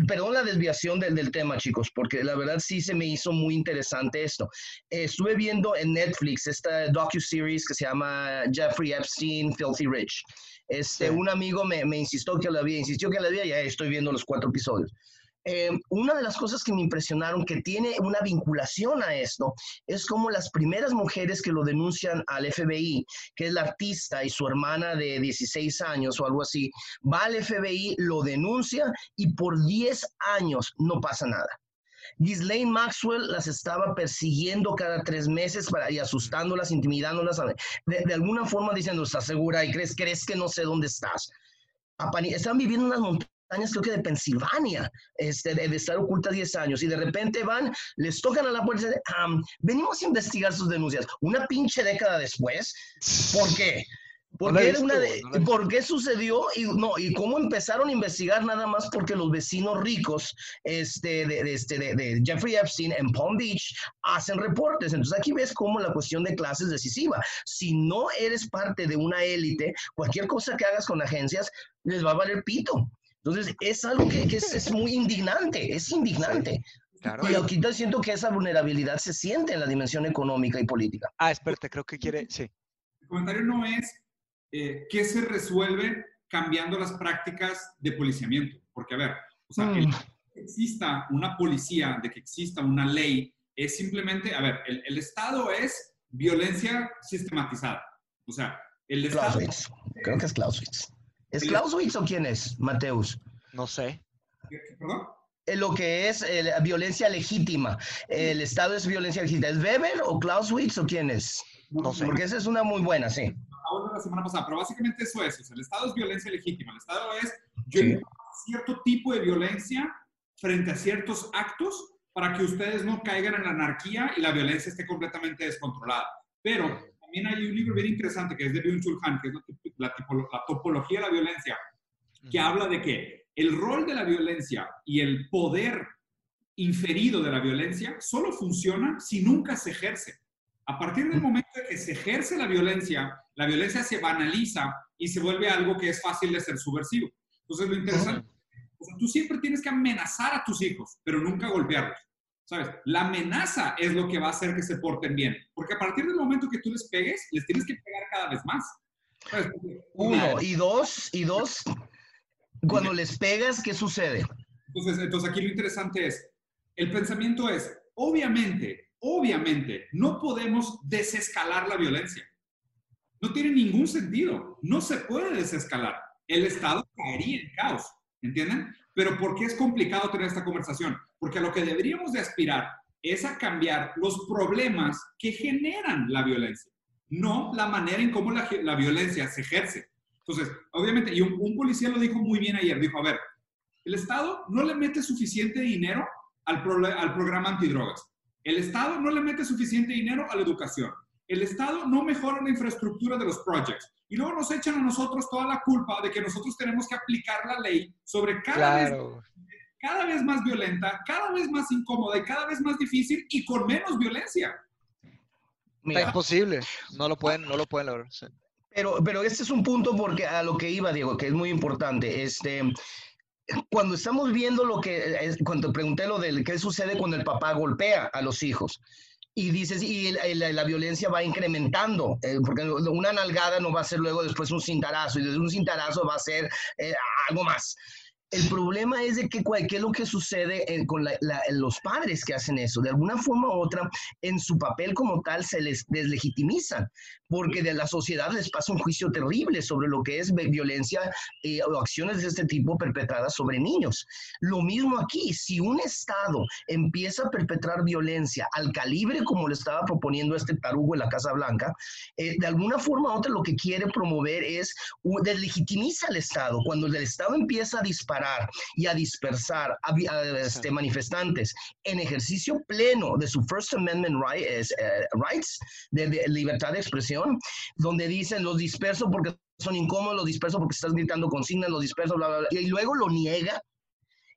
perdón la desviación del, del, tema, chicos, porque la verdad sí se me hizo muy interesante esto. estuve viendo en Netflix esta docu-series que se llama Jeffrey Epstein, Filthy Rich. Este, Un amigo me, me, insistió que la había, insistió que la había, ya estoy viendo los cuatro episodios. Eh, una de las cosas que me impresionaron que tiene una vinculación a esto es como las primeras mujeres que lo denuncian al FBI, que es la artista y su hermana de 16 años o algo así, va al FBI, lo denuncia y por 10 años no pasa nada. Ghislaine Maxwell las estaba persiguiendo cada tres meses para, y asustándolas, intimidándolas, de, de alguna forma diciendo, ¿estás segura? ¿Y crees, crees que no sé dónde estás? Están viviendo unas montañas años, creo que de Pensilvania, este, de, estar oculta 10 años, y de repente van, les tocan a la puerta y dicen, venimos a investigar sus denuncias. Una pinche década después, ¿por qué? ¿Por, qué, una ¿Por qué, sucedió? Y, no, ¿Y cómo empezaron a investigar nada más porque los vecinos ricos este, de, este, de, Jeffrey Epstein en Palm Beach hacen reportes? Entonces aquí ves cómo la cuestión de clases es decisiva. Si no eres parte de una élite, cualquier cosa que hagas con agencias les va a valer pito. Entonces, es algo que, es, muy indignante, es indignante. Y ahorita siento que esa vulnerabilidad se siente en la dimensión económica y política. Ah, espérate, creo que quiere, sí. El comentario no es eh, qué se resuelve cambiando las prácticas de policiamiento. Porque, a ver, o sea, mm. que exista una policía, de que exista una ley, es simplemente, a ver, el, Estado es violencia sistematizada. O sea, el Estado... Clausewitz. Creo que es Clausewitz. ¿Es Clausewitz o quién es, Mateus? No sé. ¿Perdón? lo que es la violencia legítima. El Estado es violencia legítima. ¿Es Weber o Clausewitz o quién es? No, sé. Porque esa es una muy buena, sí. la semana pasada, pero básicamente eso es. el Estado es violencia legítima. El Estado es cierto tipo de violencia frente a ciertos actos para que ustedes no caigan en la anarquía y la violencia esté completamente descontrolada. Pero también hay un libro bien interesante que es de Byung-Chul Han, que es la, la topología de la violencia, que habla de que el rol de la violencia y el poder inferido de la violencia solo funciona si nunca se ejerce. A partir del momento en que se ejerce la violencia, la violencia se banaliza y se vuelve algo que es fácil de ser subversivo. Entonces, lo interesante, o sea, tú siempre tienes que amenazar a tus hijos, pero nunca golpearlos. ¿Sabes? La amenaza es lo que va a hacer que se porten bien. Porque a partir del momento que tú les pegues, les tienes que pegar cada vez más. Uno, y dos, y dos, cuando les pegas, ¿qué sucede? Entonces, entonces aquí lo interesante es, el pensamiento es, obviamente, obviamente, no podemos desescalar la violencia. No tiene ningún sentido. No se puede desescalar. El Estado caería en caos, ¿entienden? Pero ¿por qué es complicado tener esta conversación? Porque a lo que deberíamos de aspirar es a cambiar los problemas que generan la violencia, no la manera en cómo la, la violencia se ejerce. Entonces, obviamente, y un, policía lo dijo muy bien ayer, dijo, a ver, el Estado no le mete suficiente dinero al, al programa antidrogas. El Estado no le mete suficiente dinero a la educación. El Estado no mejora la infraestructura de los projects. Y luego nos echan a nosotros toda la culpa de que nosotros tenemos que aplicar la ley sobre cada, vez, cada vez más violenta, cada vez más incómoda y cada vez más difícil y con menos violencia. Es imposible, no lo pueden, no lo pueden lograr. Pero, pero este es un punto porque a lo que iba, Diego, que es muy importante. Este, cuando estamos viendo lo que, cuando pregunté lo del qué sucede cuando el papá golpea a los hijos, y dices, y la, violencia va incrementando, eh, porque una nalgada no va a ser luego después un cintarazo, y desde un cintarazo va a ser eh, algo más. El problema es de que es lo que sucede con los padres que hacen eso. De alguna forma u otra, en su papel como tal se les deslegitimizan, porque de la sociedad les pasa un juicio terrible sobre lo que es violencia eh, o acciones de este tipo perpetradas sobre niños. Lo mismo aquí, si un Estado empieza a perpetrar violencia al calibre como le estaba proponiendo este tarugo en la Casa Blanca, eh, de alguna forma u otra lo que quiere promover es deslegitimiza al Estado. Cuando el Estado empieza a disparar, y a dispersar a, este, manifestantes en ejercicio pleno de su First Amendment eh, rights, de, libertad de expresión, donde dicen los disperso porque son incómodos, los disperso porque estás gritando consignas, los disperso, bla, bla, bla, y luego lo niega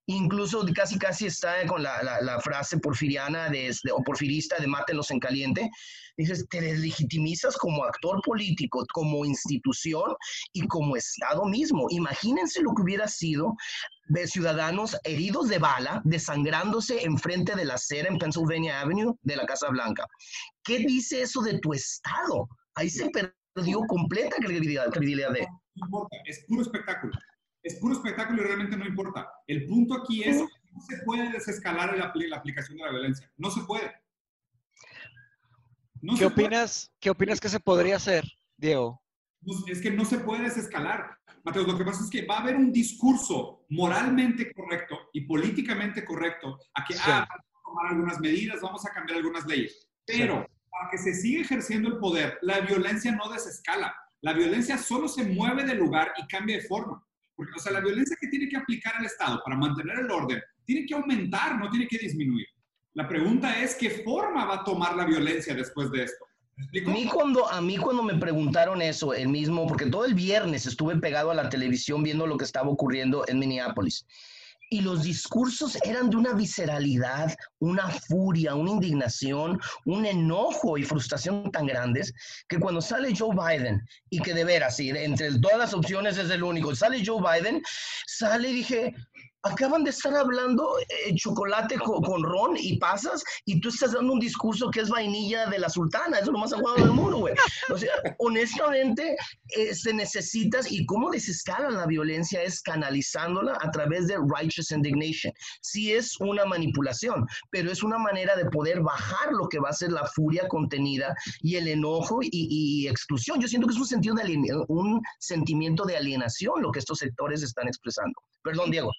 incluso casi casi está con la, la, frase porfiriana de, o porfirista de mátenlos en caliente, dices, te deslegitimizas como actor político, como institución y como Estado mismo. Imagínense lo que hubiera sido de ciudadanos heridos de bala, desangrándose enfrente de la acera en Pennsylvania Avenue de la Casa Blanca. ¿Qué dice eso de tu Estado? Ahí se perdió completa credibilidad, credibilidad de... Es puro espectáculo es puro espectáculo y realmente no importa. El punto aquí es que no se puede desescalar la, aplicación de la violencia. No se puede. ¿Qué, opinas, ¿Qué opinas que se podría hacer, Diego? es que no se puede desescalar. Mateo, lo que pasa es que va a haber un discurso moralmente correcto y políticamente correcto a que ah, vamos a tomar algunas medidas, vamos a cambiar algunas leyes. Pero para que se siga ejerciendo el poder, la violencia no desescala. La violencia solo se mueve de lugar y cambia de forma. Porque, o sea, la violencia que tiene que aplicar el Estado para mantener el orden tiene que aumentar, no tiene que disminuir. La pregunta es, ¿qué forma va a tomar la violencia después de esto? A mí, cuando, a mí cuando me preguntaron eso, el mismo, porque todo el viernes estuve pegado a la televisión viendo lo que estaba ocurriendo en Minneapolis. Y los discursos eran de una visceralidad, una furia, una indignación, un enojo y frustración tan grandes que cuando sale Joe Biden y que de veras, entre todas las opciones es el único, sale Joe Biden, sale y dije, acaban de estar hablando eh, chocolate con, ron y pasas y tú estás dando un discurso que es vainilla de la sultana, eso es lo más aguado del mundo, güey. O sea, honestamente, eh, se necesitas y cómo desescala la violencia es canalizándola a través de righteous indignation. Sí es una manipulación, pero es una manera de poder bajar lo que va a ser la furia contenida y el enojo y, exclusión. Yo siento que es un, sentido de un sentimiento de alienación lo que estos sectores están expresando. Perdón, Diego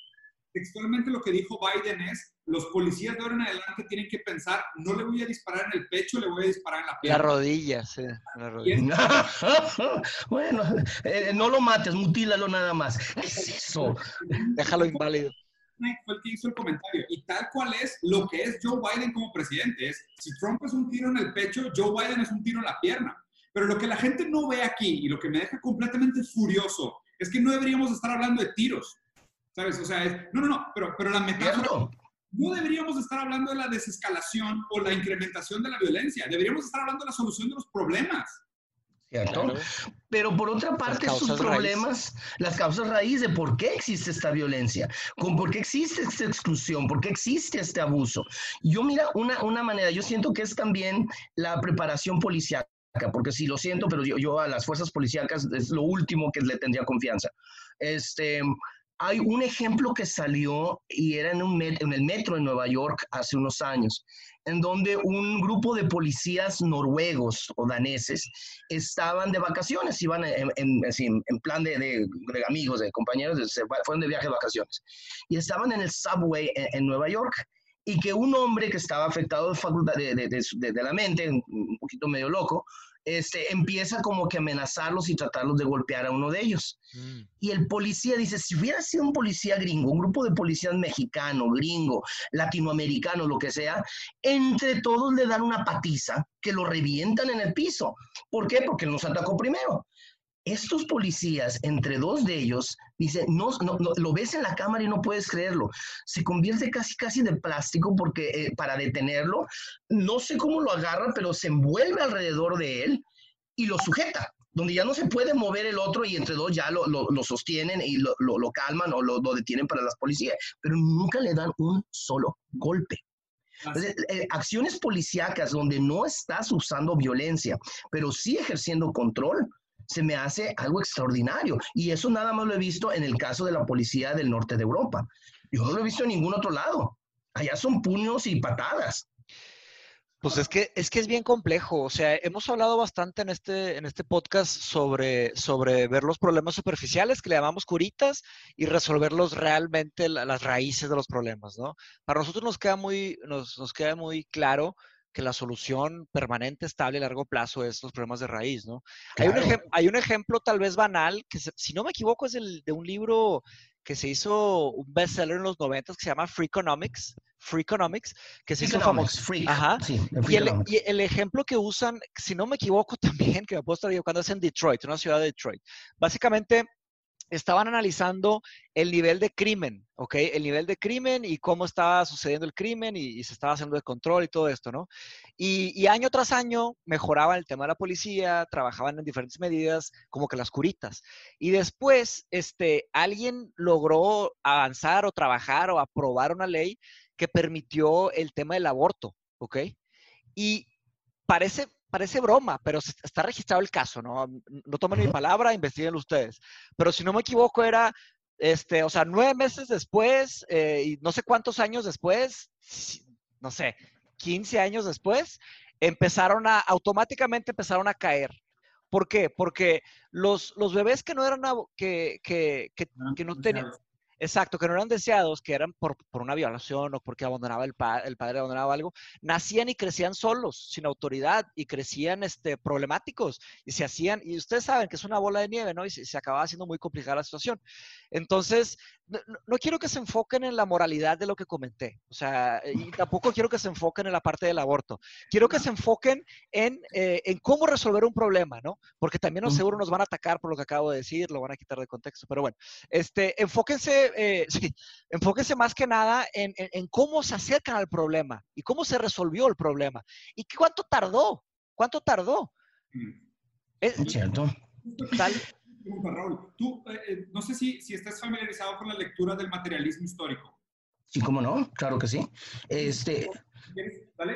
textualmente lo que dijo Biden es, los policías de ahora en adelante tienen que pensar, no le voy a disparar en el pecho, le voy a disparar en la pierna. La rodilla, sí. La rodilla. <laughs> bueno, eh, no lo mates, mutílalo nada más. es eso? Déjalo inválido. Fue el que hizo el comentario. Y tal cual es lo que es Joe Biden como presidente. Es, si Trump es un tiro en el pecho, Joe Biden es un tiro en la pierna. Pero lo que la gente no ve aquí y lo que me deja completamente furioso es que no deberíamos estar hablando de tiros ¿Sabes? O sea, es, no, no, no, pero, pero la metáfora... No deberíamos estar hablando de la desescalación o la incrementación de la violencia. Deberíamos estar hablando de la solución de los problemas. ¿Cierto? Pero por otra parte, sus problemas, las causas raíz de por qué existe esta violencia, con por qué existe esta exclusión, por qué existe este abuso. Yo, mira, una, una manera, yo siento que es también la preparación policial porque sí, lo siento, pero yo, yo, a las fuerzas policíacas es lo último que le tendría confianza. Este, hay un ejemplo que salió y era en, un en el metro de Nueva York hace unos años, en donde un grupo de policías noruegos o daneses estaban de vacaciones, iban en, en, plan de, de, amigos, de compañeros, de, fueron de viaje de vacaciones, y estaban en el subway en, Nueva York y que un hombre que estaba afectado de, de, de, la mente, un poquito medio loco, este, empieza como que amenazarlos y tratarlos de golpear a uno de ellos. Mm. Y el policía dice, si hubiera sido un policía gringo, un grupo de policías mexicano, gringo, latinoamericano, lo que sea, entre todos le dan una patiza que lo revientan en el piso. ¿Por qué? Porque nos atacó primero estos policías, entre dos de ellos, dice, no, no, lo ves en la cámara y no puedes creerlo. Se convierte casi, casi de plástico porque eh, para detenerlo, no sé cómo lo agarra, pero se envuelve alrededor de él y lo sujeta, donde ya no se puede mover el otro y entre dos ya lo, lo, sostienen y lo, lo, calman o lo, detienen para las policías, pero nunca le dan un solo golpe. Entonces, eh, acciones policíacas donde no estás usando violencia, pero sí ejerciendo control, se me hace algo extraordinario. Y eso nada más lo he visto en el caso de la policía del norte de Europa. Yo no lo he visto en ningún otro lado. Allá son puños y patadas. Pues es que, es que es bien complejo. O sea, hemos hablado bastante en este, en este podcast sobre, sobre ver los problemas superficiales que le llamamos curitas y resolverlos realmente las raíces de los problemas, ¿no? Para nosotros nos queda muy, nos, nos queda muy claro que la solución permanente, estable a largo plazo es los problemas de raíz, ¿no? Hay, un hay, un ejemplo tal vez banal, que si no me equivoco es el de un libro que se hizo un bestseller en los 90 que se llama Free Economics, Free Economics, que se hizo famoso. Free. Ajá. y, el, y, el, ejemplo que usan, si no me equivoco <laughs> también, que me puedo estar equivocando, es en Detroit, una ciudad de Detroit. Básicamente, estaban analizando el nivel de crimen, ¿ok? El nivel de crimen y cómo estaba sucediendo el crimen y, se estaba haciendo el control y todo esto, ¿no? Y, año tras año mejoraban el tema de la policía, trabajaban en diferentes medidas, como que las curitas. Y después, este, alguien logró avanzar o trabajar o aprobar una ley que permitió el tema del aborto, ¿ok? Y parece, parece broma, pero está registrado el caso, ¿no? No tomen mi palabra, investiguen ustedes. Pero si no me equivoco, era, este, o sea, nueve meses después, eh, y no sé cuántos años después, no sé, 15 años después, empezaron a, automáticamente empezaron a caer. ¿Por qué? Porque los, los bebés que no eran, que, que, que, que no tenían, Exacto, que no eran deseados, que eran por, una violación o porque abandonaba el, el padre abandonaba algo, nacían y crecían solos, sin autoridad, y crecían este, problemáticos, y se hacían, y ustedes saben que es una bola de nieve, ¿no? Y se, se acababa haciendo muy complicada la situación. Entonces, no, quiero que se enfoquen en la moralidad de lo que comenté, o sea, y tampoco quiero que se enfoquen en la parte del aborto. Quiero que se enfoquen en, eh, en cómo resolver un problema, ¿no? Porque también seguro nos van a atacar por lo que acabo de decir, lo van a quitar de contexto, pero bueno, este, enfóquense eh, <laughs> sí, más que nada en, en, cómo se acercan al problema y cómo se resolvió el problema. ¿Y cuánto tardó? ¿Cuánto tardó? Mm. Es cierto. Tal, Raúl. Tú, eh, eh, no sé si, si estás familiarizado con la lectura del materialismo histórico. Sí, cómo no, claro que sí. Este,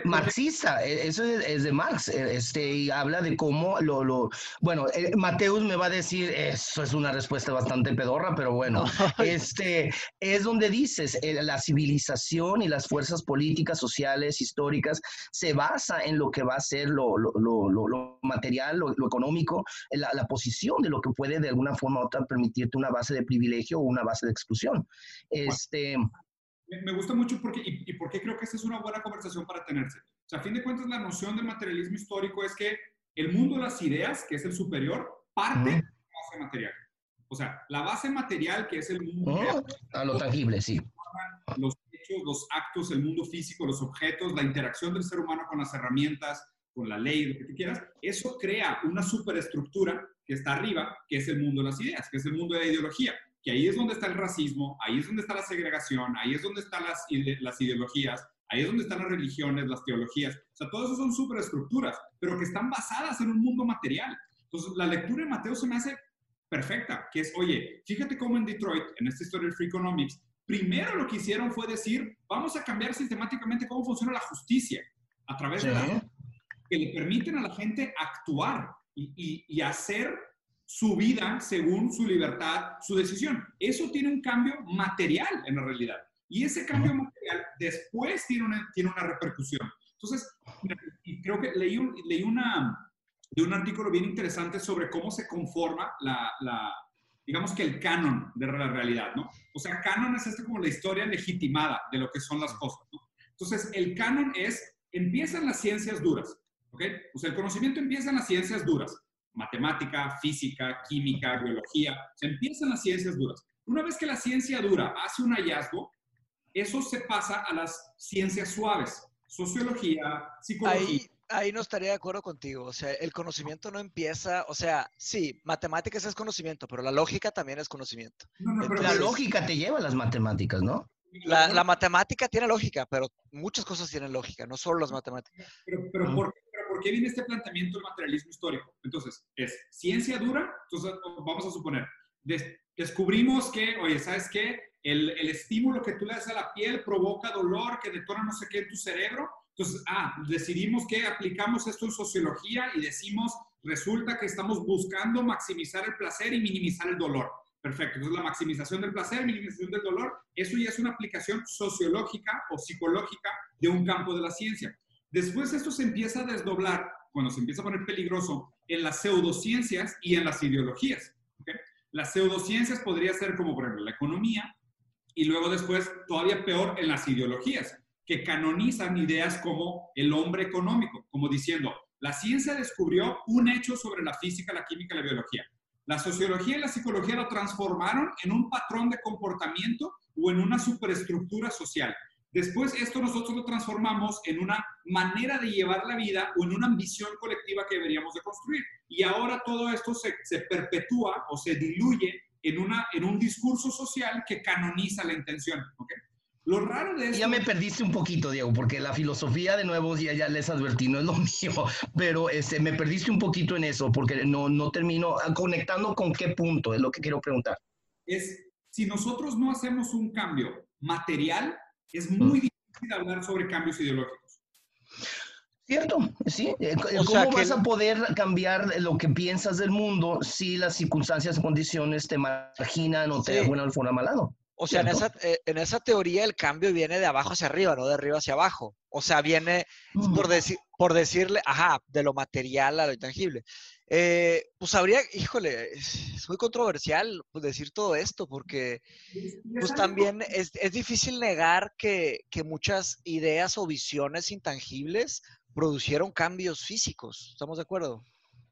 Marxista, e, eso es, de Marx, e, este, y habla de cómo lo, lo bueno, eh, Mateus me va a decir, eso es una respuesta bastante pedorra, pero bueno, <laughs> este, es donde dices, eh, la civilización y las fuerzas políticas, sociales, históricas, se basa en lo que va a ser lo, lo, lo material, lo, económico, la, la, posición de lo que puede de alguna forma u otra permitirte una base de privilegio o una base de exclusión. Este, me gusta mucho porque, y, y porque creo que esta es una buena conversación para tenerse. O sea, a fin de cuentas, la noción del materialismo histórico es que el mundo de las ideas, que es el superior, parte de la base material. O sea, la base material, que es el mundo... a lo tangible, sí. Los hechos, los actos, el mundo físico, los objetos, la interacción del ser humano con las herramientas, con la ley, lo que tú quieras, eso crea una superestructura que está arriba, que es el mundo de las ideas, que es el mundo de la ideología que ahí es donde está el racismo, ahí es donde está la segregación, ahí es donde están las, las ideologías, ahí es donde están las religiones, las teologías. O sea, todo eso son superestructuras, pero que están basadas en un mundo material. Entonces, la lectura de Mateo se me hace perfecta, que es, oye, fíjate cómo en Detroit, en esta historia del Free Economics, primero lo que hicieron fue decir, vamos a cambiar sistemáticamente cómo funciona la justicia a través de la que le permiten a la gente actuar y, y, y hacer su vida según su libertad, su decisión. Eso tiene un cambio material en la realidad. Y ese cambio material después tiene una, tiene una repercusión. Entonces, creo que leí un, leí una, de un artículo bien interesante sobre cómo se conforma la, la, digamos que el canon de la realidad, ¿no? O sea, canon es esto como la historia legitimada de lo que son las cosas, ¿no? Entonces, el canon es, empiezan las ciencias duras, ¿ok? O sea, el conocimiento empieza en las ciencias duras matemática, física, química, biología, se empiezan las ciencias duras. Una vez que la ciencia dura hace un hallazgo, eso se pasa a las ciencias suaves, sociología, psicología. Ahí, ahí no estaría de acuerdo contigo, o sea, el conocimiento no empieza, o sea, sí, matemáticas es conocimiento, pero la lógica también es conocimiento. la lógica te lleva a las matemáticas, ¿no? La, matemática tiene lógica, pero muchas cosas tienen lógica, no solo las matemáticas. Pero, pero ¿por qué ¿por qué viene este planteamiento del materialismo histórico? Entonces, es ciencia dura, entonces vamos a suponer, descubrimos que, oye, ¿sabes qué? El, el, estímulo que tú le das a la piel provoca dolor que detona no sé qué en tu cerebro. Entonces, ah, decidimos que aplicamos esto en sociología y decimos, resulta que estamos buscando maximizar el placer y minimizar el dolor. Perfecto. Entonces, la maximización del placer, minimización del dolor, eso ya es una aplicación sociológica o psicológica de un campo de la ciencia. Después esto se empieza a desdoblar, cuando se empieza a poner peligroso, en las pseudociencias y en las ideologías. Las pseudociencias podría ser como, por ejemplo, la economía, y luego después, todavía peor, en las ideologías, que canonizan ideas como el hombre económico, como diciendo, la ciencia descubrió un hecho sobre la física, la química y la biología. La sociología y la psicología lo transformaron en un patrón de comportamiento o en una superestructura social. Después esto nosotros lo transformamos en una manera de llevar la vida o en una ambición colectiva que deberíamos de construir. Y ahora todo esto se, se perpetúa o se diluye en, una, en un discurso social que canoniza la intención. ¿okay? Lo raro de esto... Ya me perdiste un poquito, Diego, porque la filosofía, de nuevo, ya, ya les advertí, no es lo <laughs> mío, pero este, me perdiste un poquito en eso, porque no, no termino ah, conectando con qué punto, es lo que quiero preguntar. Es, si nosotros no hacemos un cambio material, es muy difícil hablar sobre cambios ideológicos. Cierto, sí. Eh, ¿Cómo vas a poder cambiar lo que piensas del mundo si las circunstancias o condiciones te marginan o te de alguna forma malado? O sea, en esa, eh, en esa, teoría el cambio viene de abajo hacia arriba, no de arriba hacia abajo. O sea, viene por, decir, por decirle, ajá, de lo material a lo intangible. Eh, pues habría, híjole, es, muy controversial pues, decir todo esto, porque pues también es, es difícil negar que, que, muchas ideas o visiones intangibles producieron cambios físicos. ¿Estamos de acuerdo?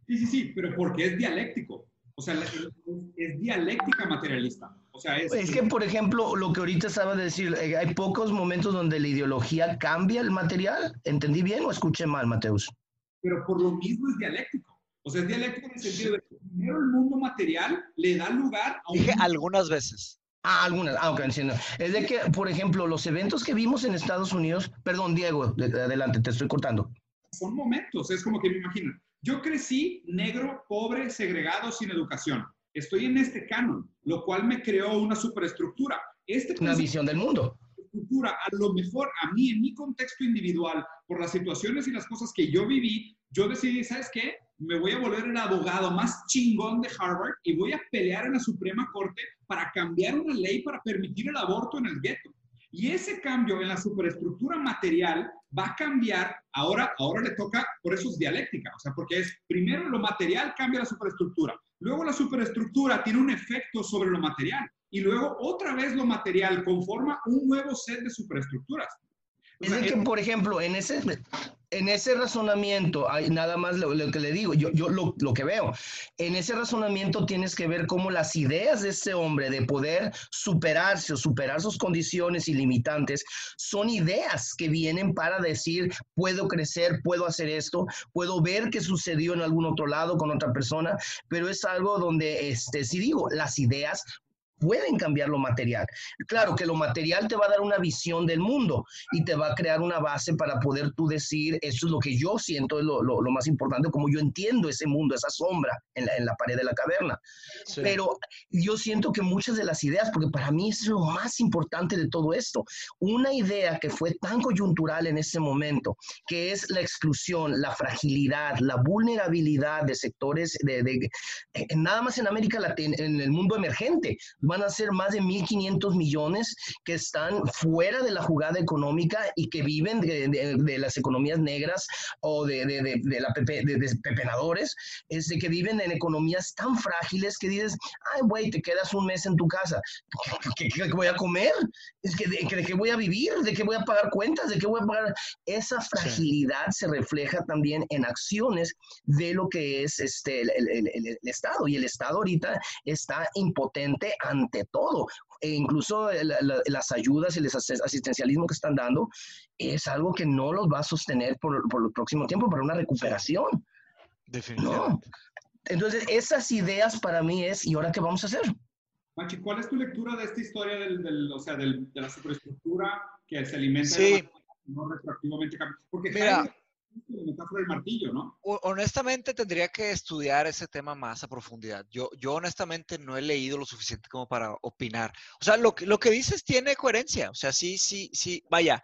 Sí, sí, sí, pero porque es dialéctico. O sea, es, dialéctica materialista. O sea, es, es, que, por ejemplo, lo que ahorita estaba de decir, eh, hay pocos momentos donde la ideología cambia el material. ¿Entendí bien o escuché mal, Mateus? Pero por lo mismo es dialéctico. O sea, es dialéctico en el sentido de que primero el mundo material le da lugar a un... Dije algunas veces. Ah, algunas, ah, ok, entiendo. Es de que, por ejemplo, los eventos que vimos en Estados Unidos, perdón, Diego, adelante, te estoy cortando. Son momentos, es como que me imagino. Yo crecí negro, pobre, segregado, sin educación. Estoy en este canon, lo cual me creó una superestructura. Este una visión del mundo. Estructura, a lo mejor a mí, en mi contexto individual, por las situaciones y las cosas que yo viví, yo decidí, ¿sabes qué? Me voy a volver el abogado más chingón de Harvard y voy a pelear en la Suprema Corte para cambiar una ley para permitir el aborto en el gueto. Y ese cambio en la superestructura material va a cambiar, ahora, ahora le toca, por eso es dialéctica, o sea, porque es primero lo material cambia la superestructura, luego la superestructura tiene un efecto sobre lo material y luego otra vez lo material conforma un nuevo set de superestructuras. Es que, por ejemplo, en ese, en ese razonamiento, hay nada más lo, que le digo, yo, yo lo, lo, que veo, en ese razonamiento tienes que ver cómo las ideas de ese hombre de poder superarse o superar sus condiciones ilimitantes son ideas que vienen para decir, puedo crecer, puedo hacer esto, puedo ver qué sucedió en algún otro lado con otra persona, pero es algo donde, este, si digo, las ideas pueden cambiar lo material. Claro que lo material te va a dar una visión del mundo y te va a crear una base para poder tú decir, eso es lo que yo siento, es lo, lo, más importante, como yo entiendo ese mundo, esa sombra en la, en la pared de la caverna. Pero yo siento que muchas de las ideas, porque para mí es lo más importante de todo esto, una idea que fue tan coyuntural en ese momento, que es la exclusión, la fragilidad, la vulnerabilidad de sectores, de, de, nada más en América Latina, en el mundo emergente, van a ser más de 1.500 millones que están fuera de la jugada económica y que viven de, las economías negras o de, la pepe, de, pepenadores, es de que viven en economías tan frágiles que dices, ay, güey, te quedas un mes en tu casa, <laughs> ¿qué, voy a comer? Es que de, qué voy a vivir? ¿De qué voy a pagar cuentas? ¿De qué voy a pagar? Esa fragilidad se refleja también en acciones de lo que es este, el, el Estado y el Estado ahorita está impotente ante ante todo. E incluso las ayudas y el asistencialismo que están dando es algo que no los va a sostener por, por el próximo tiempo para una recuperación. Definitivamente. Entonces, esas ideas para mí es, ¿y ahora qué vamos a hacer? Machi, ¿cuál es tu lectura de esta historia del, o sea, de la superestructura que se alimenta sí. no retroactivamente? Porque Mira, metáfora del martillo, ¿no? Honestamente tendría que estudiar ese tema más a profundidad. Yo, yo honestamente no he leído lo suficiente como para opinar. O sea, lo, lo que dices tiene coherencia. O sea, sí, sí, sí, vaya,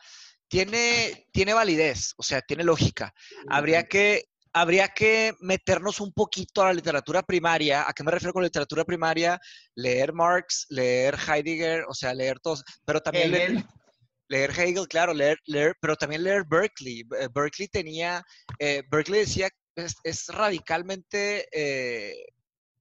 tiene, tiene validez, o sea, tiene lógica. Habría que, habría que meternos un poquito a la literatura primaria. ¿A qué me refiero con literatura primaria? Leer Marx, leer Heidegger, o sea, leer todos, pero también leer, leer Hegel, claro, leer, leer, pero también leer Berkeley. Eh, Berkeley tenía, eh, Berkeley decía, es, es radicalmente eh,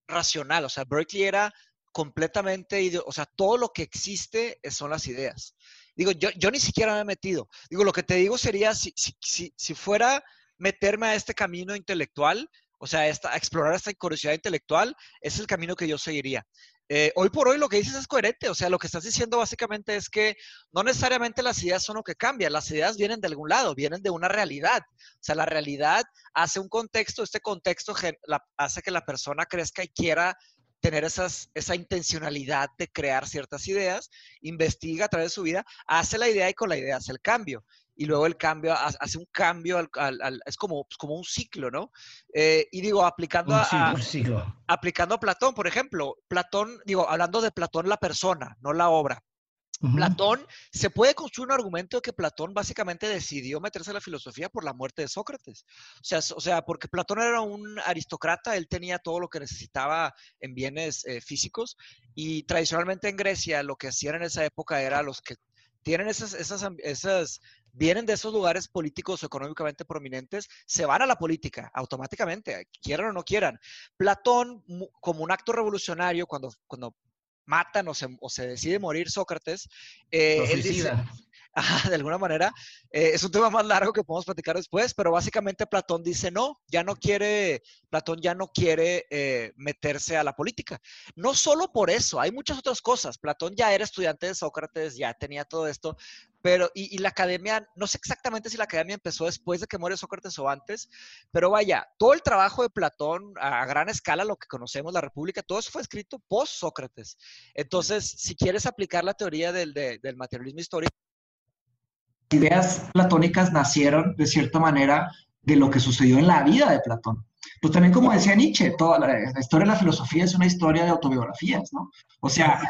racional, o sea, Berkeley era completamente, o sea, todo lo que existe son las ideas. Digo, yo, yo ni siquiera me he metido. Digo, lo que te digo sería, si, si, si, fuera meterme a este camino intelectual, o sea, esta, explorar esta curiosidad intelectual, es el camino que yo seguiría. Eh, hoy por hoy lo que dices es coherente, o sea, lo que estás diciendo básicamente es que no necesariamente las ideas son lo que cambian, las ideas vienen de algún lado, vienen de una realidad. O sea, la realidad hace un contexto, este contexto hace que la persona crezca y quiera tener esas, esa intencionalidad de crear ciertas ideas, investiga a través de su vida, hace la idea y con la idea hace el cambio y luego el cambio, hace un cambio, al, es como, pues, como un ciclo, ¿no? Eh, y digo, aplicando a, aplicando a Platón, por ejemplo, Platón, digo, hablando de Platón la persona, no la obra. Platón, se puede construir un argumento de que Platón básicamente decidió meterse a la filosofía por la muerte de Sócrates. O sea, o sea porque Platón era un aristócrata, él tenía todo lo que necesitaba en bienes eh, físicos y tradicionalmente en Grecia lo que hacían en esa época era los que tienen esas, esas, esas vienen de esos lugares políticos o económicamente prominentes, se van a la política automáticamente, quieran o no quieran. Platón, como un acto revolucionario, cuando, cuando matan o se, o se decide morir Sócrates, eh, él, dice, <laughs> de alguna manera. Eh, es un tema más largo que podemos platicar después, pero básicamente Platón dice no, ya no quiere, Platón ya no quiere eh, meterse a la política. No solo por eso, hay muchas otras cosas. Platón ya era estudiante de Sócrates, ya tenía todo esto, pero y, la academia, no sé exactamente si la academia empezó después de que muere Sócrates o antes, pero vaya, todo el trabajo de Platón a, gran escala, lo que conocemos, la República, todo eso fue escrito post Sócrates. Entonces, si quieres aplicar la teoría del, del materialismo histórico, ideas platónicas nacieron de cierta manera de lo que sucedió en la vida de Platón. Pues también como decía Nietzsche, toda la, historia de la filosofía es una historia de autobiografías, ¿no? O sea,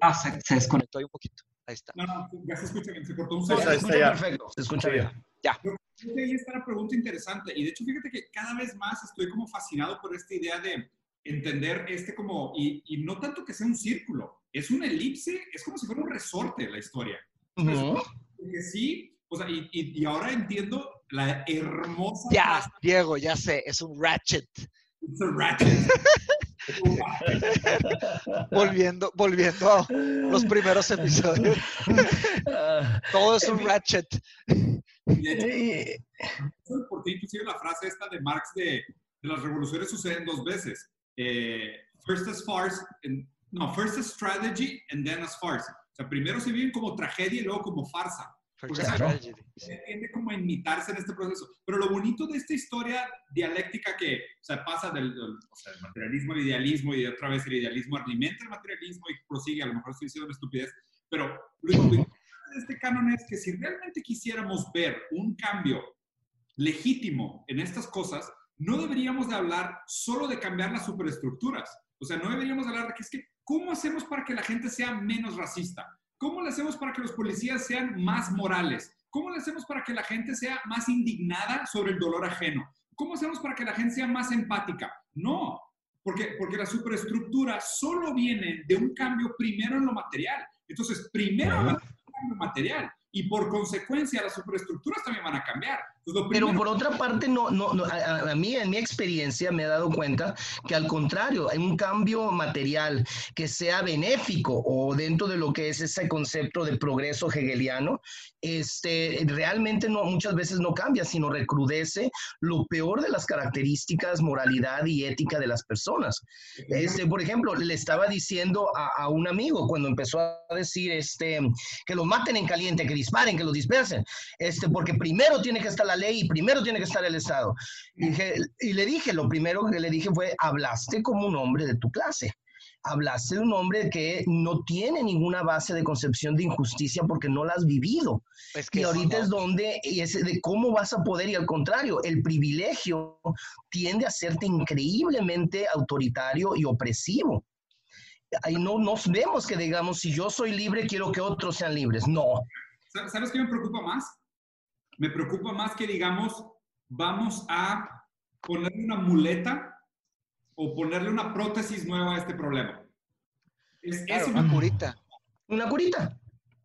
ah, se, desconectó ahí un poquito. Ahí está. No, no, ya se escucha bien, se cortó un segundo. Se escucha perfecto, se escucha bien. Ya. ahí está la pregunta interesante. Y de hecho, fíjate que cada vez más estoy como fascinado por esta idea de entender este como, y, y no tanto que sea un círculo, es una elipse, es como si fuera un resorte la historia. Uh que sí, o sea, y, y, ahora entiendo la hermosa. Ya, Diego, ya sé, es un ratchet. Es un ratchet. <laughs> volviendo, volviendo a los primeros episodios. <laughs> Todo es un ratchet. De hecho, porque inclusive la frase esta de Marx de, de las revoluciones suceden dos veces. Eh, first as farce, no, first as strategy and then as farce. O sea, primero se viven como tragedia y luego como farsa. Porque se tiende como a imitarse en este proceso. Pero lo bonito de esta historia dialéctica que o sea, pasa del, o sea, materialismo al idealismo y otra vez el idealismo alimenta el materialismo y prosigue, a lo mejor estoy diciendo una estupidez, pero lo importante de este canon es que si realmente quisiéramos ver un cambio legítimo en estas cosas, no deberíamos de hablar solo de cambiar las superestructuras. O sea, no deberíamos hablar de que es que ¿Cómo hacemos para que la gente sea menos racista? ¿Cómo le hacemos para que los policías sean más morales? ¿Cómo le hacemos para que la gente sea más indignada sobre el dolor ajeno? ¿Cómo hacemos para que la gente sea más empática? No, porque, porque la superestructura solo viene de un cambio primero en lo material. Entonces, primero un cambio material y por consecuencia las superestructuras también van a cambiar. Pero por otra parte, no, no, a, mí en mi experiencia me he dado cuenta que al contrario, hay un cambio material que sea benéfico o dentro de lo que es ese concepto de progreso hegeliano, este, realmente no, muchas veces no cambia, sino recrudece lo peor de las características, moralidad y ética de las personas. Este, por ejemplo, le estaba diciendo a, a un amigo cuando empezó a decir este, que los maten en caliente, que disparen, que los dispersen, este, porque primero tiene que estar la ley y primero tiene que estar el Estado. Y, le dije, lo primero que le dije fue, hablaste como un hombre de tu clase. Hablaste de un hombre que no tiene ninguna base de concepción de injusticia porque no la has vivido. y ahorita es donde, y es de cómo vas a poder, y al contrario, el privilegio tiende a hacerte increíblemente autoritario y opresivo ahí no nos vemos que digamos, si yo soy libre, quiero que otros sean libres. No. ¿Sabes qué me preocupa más? Me preocupa más que digamos, vamos a ponerle una muleta o ponerle una prótesis nueva a este problema. Es, una curita. Una curita.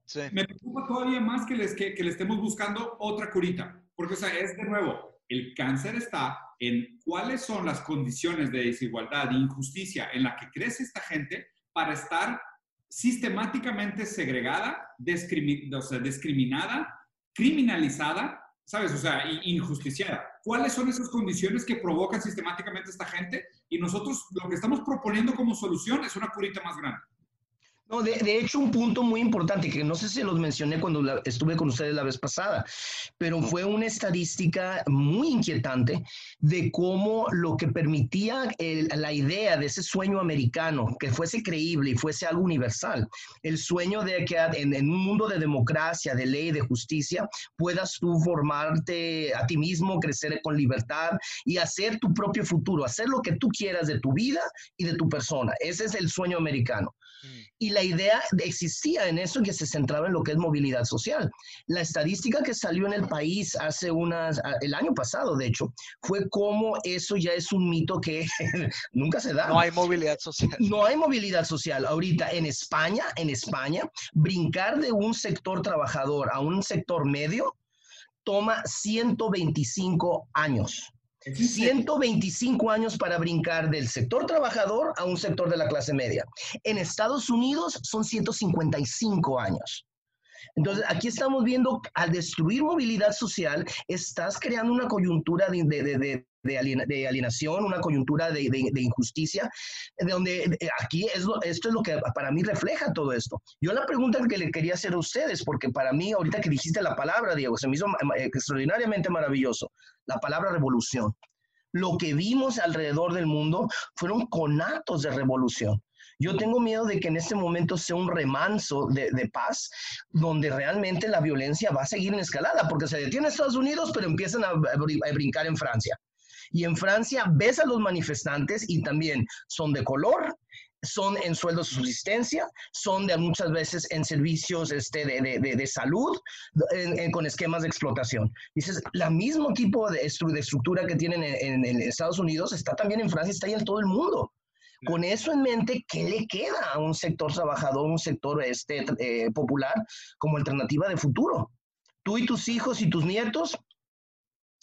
Sí. Me preocupa todavía más que, les, que, que le estemos buscando otra curita. Porque, o sea, es de nuevo, el cáncer está en cuáles son las condiciones de desigualdad e injusticia en la que crece esta gente para estar sistemáticamente segregada, discriminada criminalizada, ¿sabes? O sea, injusticiada. ¿Cuáles son esas condiciones que provocan sistemáticamente esta gente? Y nosotros lo que estamos proponiendo como solución es una curita más grande. No, de, hecho, un punto muy importante que no sé si los mencioné cuando estuve con ustedes la vez pasada, pero fue una estadística muy inquietante de cómo lo que permitía la idea de ese sueño americano, que fuese creíble y fuese algo universal, el sueño de que en, en un mundo de democracia, de ley, de justicia, puedas tú formarte a ti mismo, crecer con libertad y hacer tu propio futuro, hacer lo que tú quieras de tu vida y de tu persona. Ese es el sueño americano. Mm. Y la idea existía en eso que se centraba en lo que es movilidad social. La estadística que salió en el país hace unas, el año pasado, de hecho, fue como eso ya es un mito que <laughs> nunca se da. No hay movilidad social. No hay movilidad social. Ahorita en España, en España, brincar de un sector trabajador a un sector medio toma 125 años. 125 años para brincar del sector trabajador a un sector de la clase media. En Estados Unidos son 155 años. Entonces, aquí estamos viendo, al destruir movilidad social, estás creando una coyuntura de, de, de, alienación, una coyuntura de, injusticia, de donde aquí es esto es lo que para mí refleja todo esto. Yo la pregunta que le quería hacer a ustedes, porque para mí, ahorita que dijiste la palabra, Diego, se me hizo extraordinariamente maravilloso, la palabra revolución. Lo que vimos alrededor del mundo fueron conatos de revolución. Yo tengo miedo de que en este momento sea un remanso de, paz, donde realmente la violencia va a seguir en escalada, porque se detiene en Estados Unidos, pero empiezan a, brincar en Francia. Y en Francia ves a los manifestantes y también son de color, son en sueldos de subsistencia, son muchas veces en servicios este, de, de, de salud, con esquemas de explotación. Dices, la mismo tipo de, estructura que tienen en, en, Estados Unidos está también en Francia, está ahí en todo el mundo. Con eso en mente, ¿qué le queda a un sector trabajador, un sector este, eh, popular como alternativa de futuro? Tú y tus hijos y tus nietos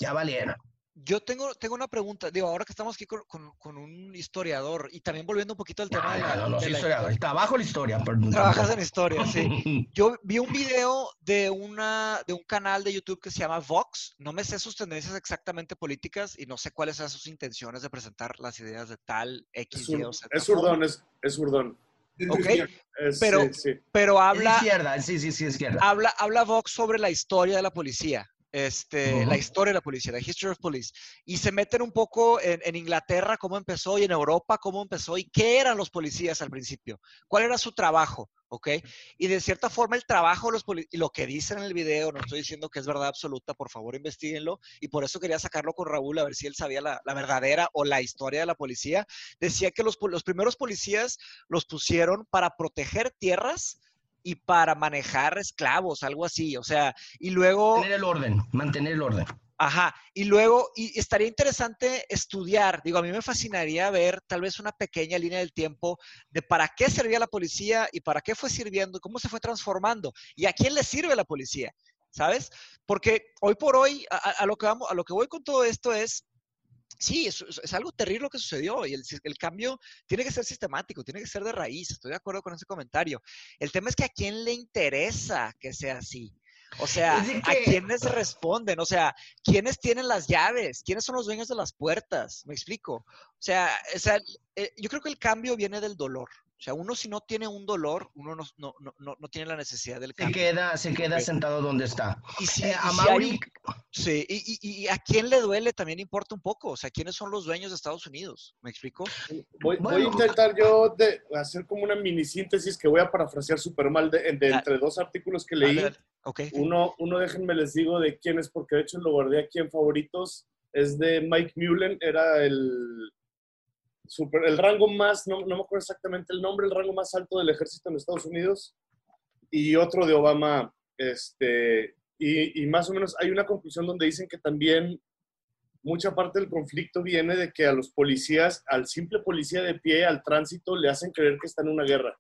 ya valieron. Yo tengo, tengo una pregunta, digo, ahora que estamos aquí con, con, un historiador y también volviendo un poquito al tema de la... No, no, historiador, trabajo la historia. Trabajas en historia, sí. <laughs> Yo vi un video de, una, de un canal de YouTube que se llama Vox, no me sé sus tendencias exactamente políticas y no sé cuáles son sus intenciones de presentar las ideas de tal X, Y o Z. Es urdón, es, es urdón. Ok, pero, pero habla... izquierda, sí, sí, sí, izquierda. Habla, habla Vox sobre la historia de la policía este, la historia de la policía, la history of police, y se meten un poco en, Inglaterra, cómo empezó, y en Europa, cómo empezó, y qué eran los policías al principio, cuál era su trabajo, ¿ok? Y de cierta forma el trabajo, los y lo que dicen en el video, no estoy diciendo que es verdad absoluta, por favor investiguenlo, y por eso quería sacarlo con Raúl a ver si él sabía la, verdadera o la historia de la policía. Decía que los, los primeros policías los pusieron para proteger tierras, y para manejar esclavos, algo así, o sea, y luego... Mantener el orden, mantener el orden. Ajá, y luego, y estaría interesante estudiar, digo, a mí me fascinaría ver tal vez una pequeña línea del tiempo de para qué servía la policía y para qué fue sirviendo, cómo se fue transformando y a quién le sirve la policía, ¿sabes? Porque hoy por hoy, a, lo, que vamos, a lo que voy con todo esto es, sí, es, es, algo terrible lo que sucedió y el, el, cambio tiene que ser sistemático, tiene que ser de raíz. Estoy de acuerdo con ese comentario. El tema es que a quién le interesa que sea así. O sea, ¿a quiénes responden? O sea, ¿quiénes tienen las llaves? ¿Quiénes son los dueños de las puertas? ¿Me explico? O sea, o sea eh, yo creo que el cambio viene del dolor. O sea, uno si no tiene un dolor, uno no, no, no, no tiene la necesidad del cambio. Se queda, se queda sentado donde está. Y si, eh, a Mauri... sí, y, y, y, a quién le duele también importa un poco. O sea, ¿quiénes son los dueños de Estados Unidos? ¿Me explico? Voy, voy a intentar yo de hacer como una mini síntesis que voy a parafrasear súper mal de, entre dos artículos que leí. Okay. Uno, uno, déjenme les digo de quién es, porque de hecho lo guardé aquí en favoritos. Es de Mike Mullen, era el el rango más, no, no, me acuerdo exactamente el nombre, el rango más alto del ejército en Estados Unidos, y otro de Obama, este, y, y, más o menos hay una conclusión donde dicen que también mucha parte del conflicto viene de que a los policías, al simple policía de pie, al tránsito, le hacen creer que está en una guerra,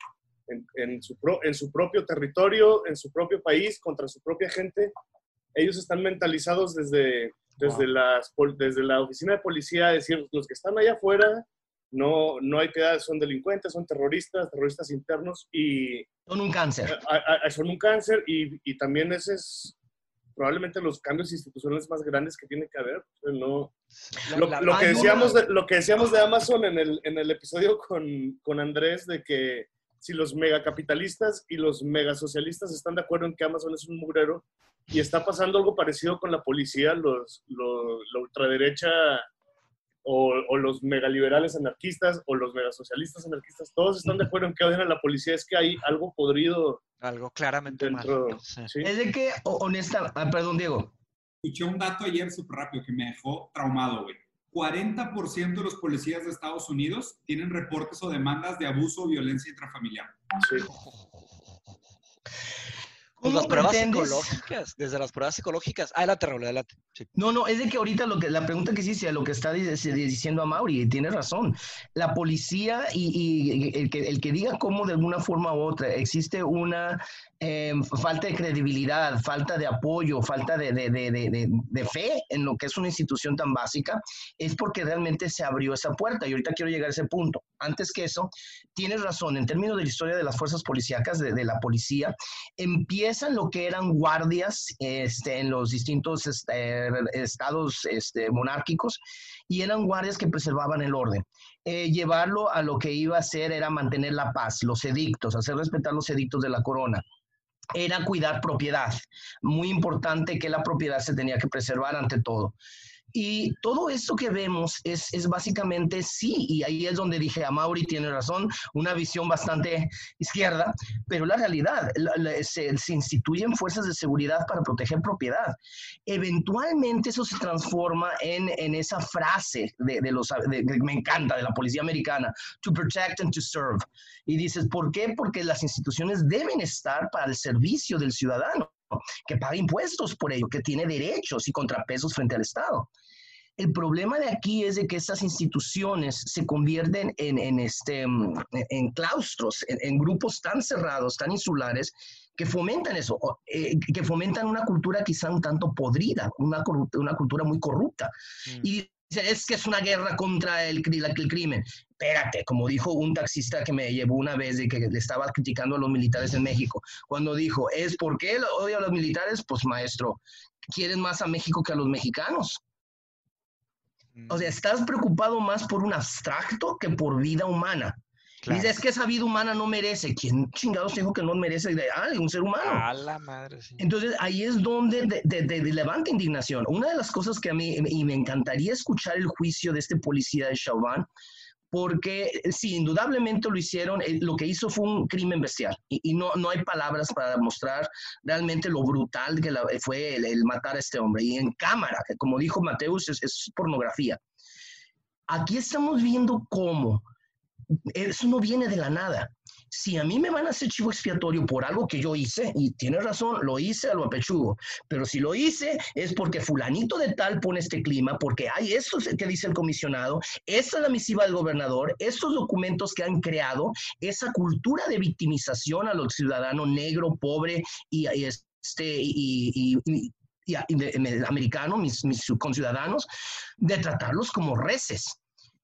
en, en, su, en su propio territorio, en su propio país, contra su propia gente. Ellos están mentalizados desde, desde, las, desde la oficina de policía, decir, los que están allá afuera no, no hay piedad, son delincuentes, son terroristas, terroristas internos y... Son un cáncer. son un cáncer y, y, también ese es probablemente los cambios institucionales más grandes que tiene que haber. No, lo, que decíamos de, lo que decíamos de Amazon en el, en el episodio con, con Andrés, de que si los megacapitalistas y los megasocialistas están de acuerdo en que Amazon es un mugrero y está pasando algo parecido con la policía, los, los la ultraderecha o, los megaliberales anarquistas o los megasocialistas anarquistas, todos están de acuerdo en que odian a la policía, es que hay algo podrido. Algo claramente dentro, Es de que, honesta, ah, perdón, Diego. Escuché un dato ayer súper rápido que me dejó traumado, güey. 40% de los policías de Estados Unidos tienen reportes o demandas de abuso o violencia intrafamiliar. Sí. Pues las pruebas psicológicas, desde las pruebas psicológicas. Adelante, Raúl, adelante. No, no, es de que ahorita lo que, la pregunta que hiciste, lo que está diciendo a Mauri, tiene razón. La policía y, el, que, el que diga cómo de alguna forma u otra existe una em, falta de credibilidad, falta de apoyo, falta de, de, fe en lo que es una institución tan básica, es porque realmente se abrió esa puerta. Y ahorita quiero llegar a ese punto. antes que eso, tienes razón, en términos de la historia de las fuerzas policíacas, de, la policía, lo que eran guardias este, en los distintos este, estados este, monárquicos y eran guardias que preservaban el orden. Eh, llevarlo a lo que iba a ser era mantener la paz, los edictos, hacer respetar los edictos de la corona era cuidar propiedad. Muy importante que la propiedad se tenía que preservar ante todo. Y todo esto que vemos es, es, básicamente sí, y ahí es donde dije a Mauri tiene razón, una visión bastante izquierda, pero la realidad, se, instituyen fuerzas de seguridad para proteger propiedad. Eventualmente eso se transforma en, en esa frase de, de los, de, me encanta, de la policía americana, to protect and to serve. Y dices, ¿por qué? Porque las instituciones deben estar para el servicio del ciudadano que paga impuestos por ello, que tiene derechos y contrapesos frente al Estado. El problema de aquí es de que estas instituciones se convierten en, este, mm, en claustros, en, grupos tan cerrados, tan insulares, que fomentan eso, eh, que fomentan una cultura quizá un tanto podrida, una, una cultura muy corrupta. Mm. Y es que es una guerra contra el, el, crimen. Espérate, como dijo un taxista que me llevó una vez de que le estaba criticando a los militares en México, cuando dijo, ¿es por qué odio a los militares? Pues maestro, quieren más a México que a los mexicanos. O sea, mm. estás preocupado más por un abstracto que por vida humana. Dice, es que esa vida humana no merece. ¿Quién chingados dijo que no merece ah, un ser humano? A la madre, sí. Entonces, ahí es donde de, levanta indignación. Una de las cosas que a mí, y me encantaría escuchar el juicio de este policía de Chauvin, porque eh, sí, indudablemente lo hicieron, eh, lo que hizo fue un crimen bestial y, no, no hay palabras para mostrar realmente lo brutal que fue el, matar a este hombre. Y en cámara, que como dijo Mateus, es pornografía. Aquí estamos viendo cómo eso no viene de la nada. Si a mí me van a hacer chivo expiatorio por algo que yo hice, y tiene razón, lo hice a lo apechugo, pero si lo hice es porque fulanito de tal pone este clima, porque hay esto que dice el comisionado, esta es la misiva del gobernador, estos documentos que han creado esa cultura de victimización a los ciudadanos negro, pobre y, este, y, americano, mis, mis conciudadanos, de tratarlos como reces.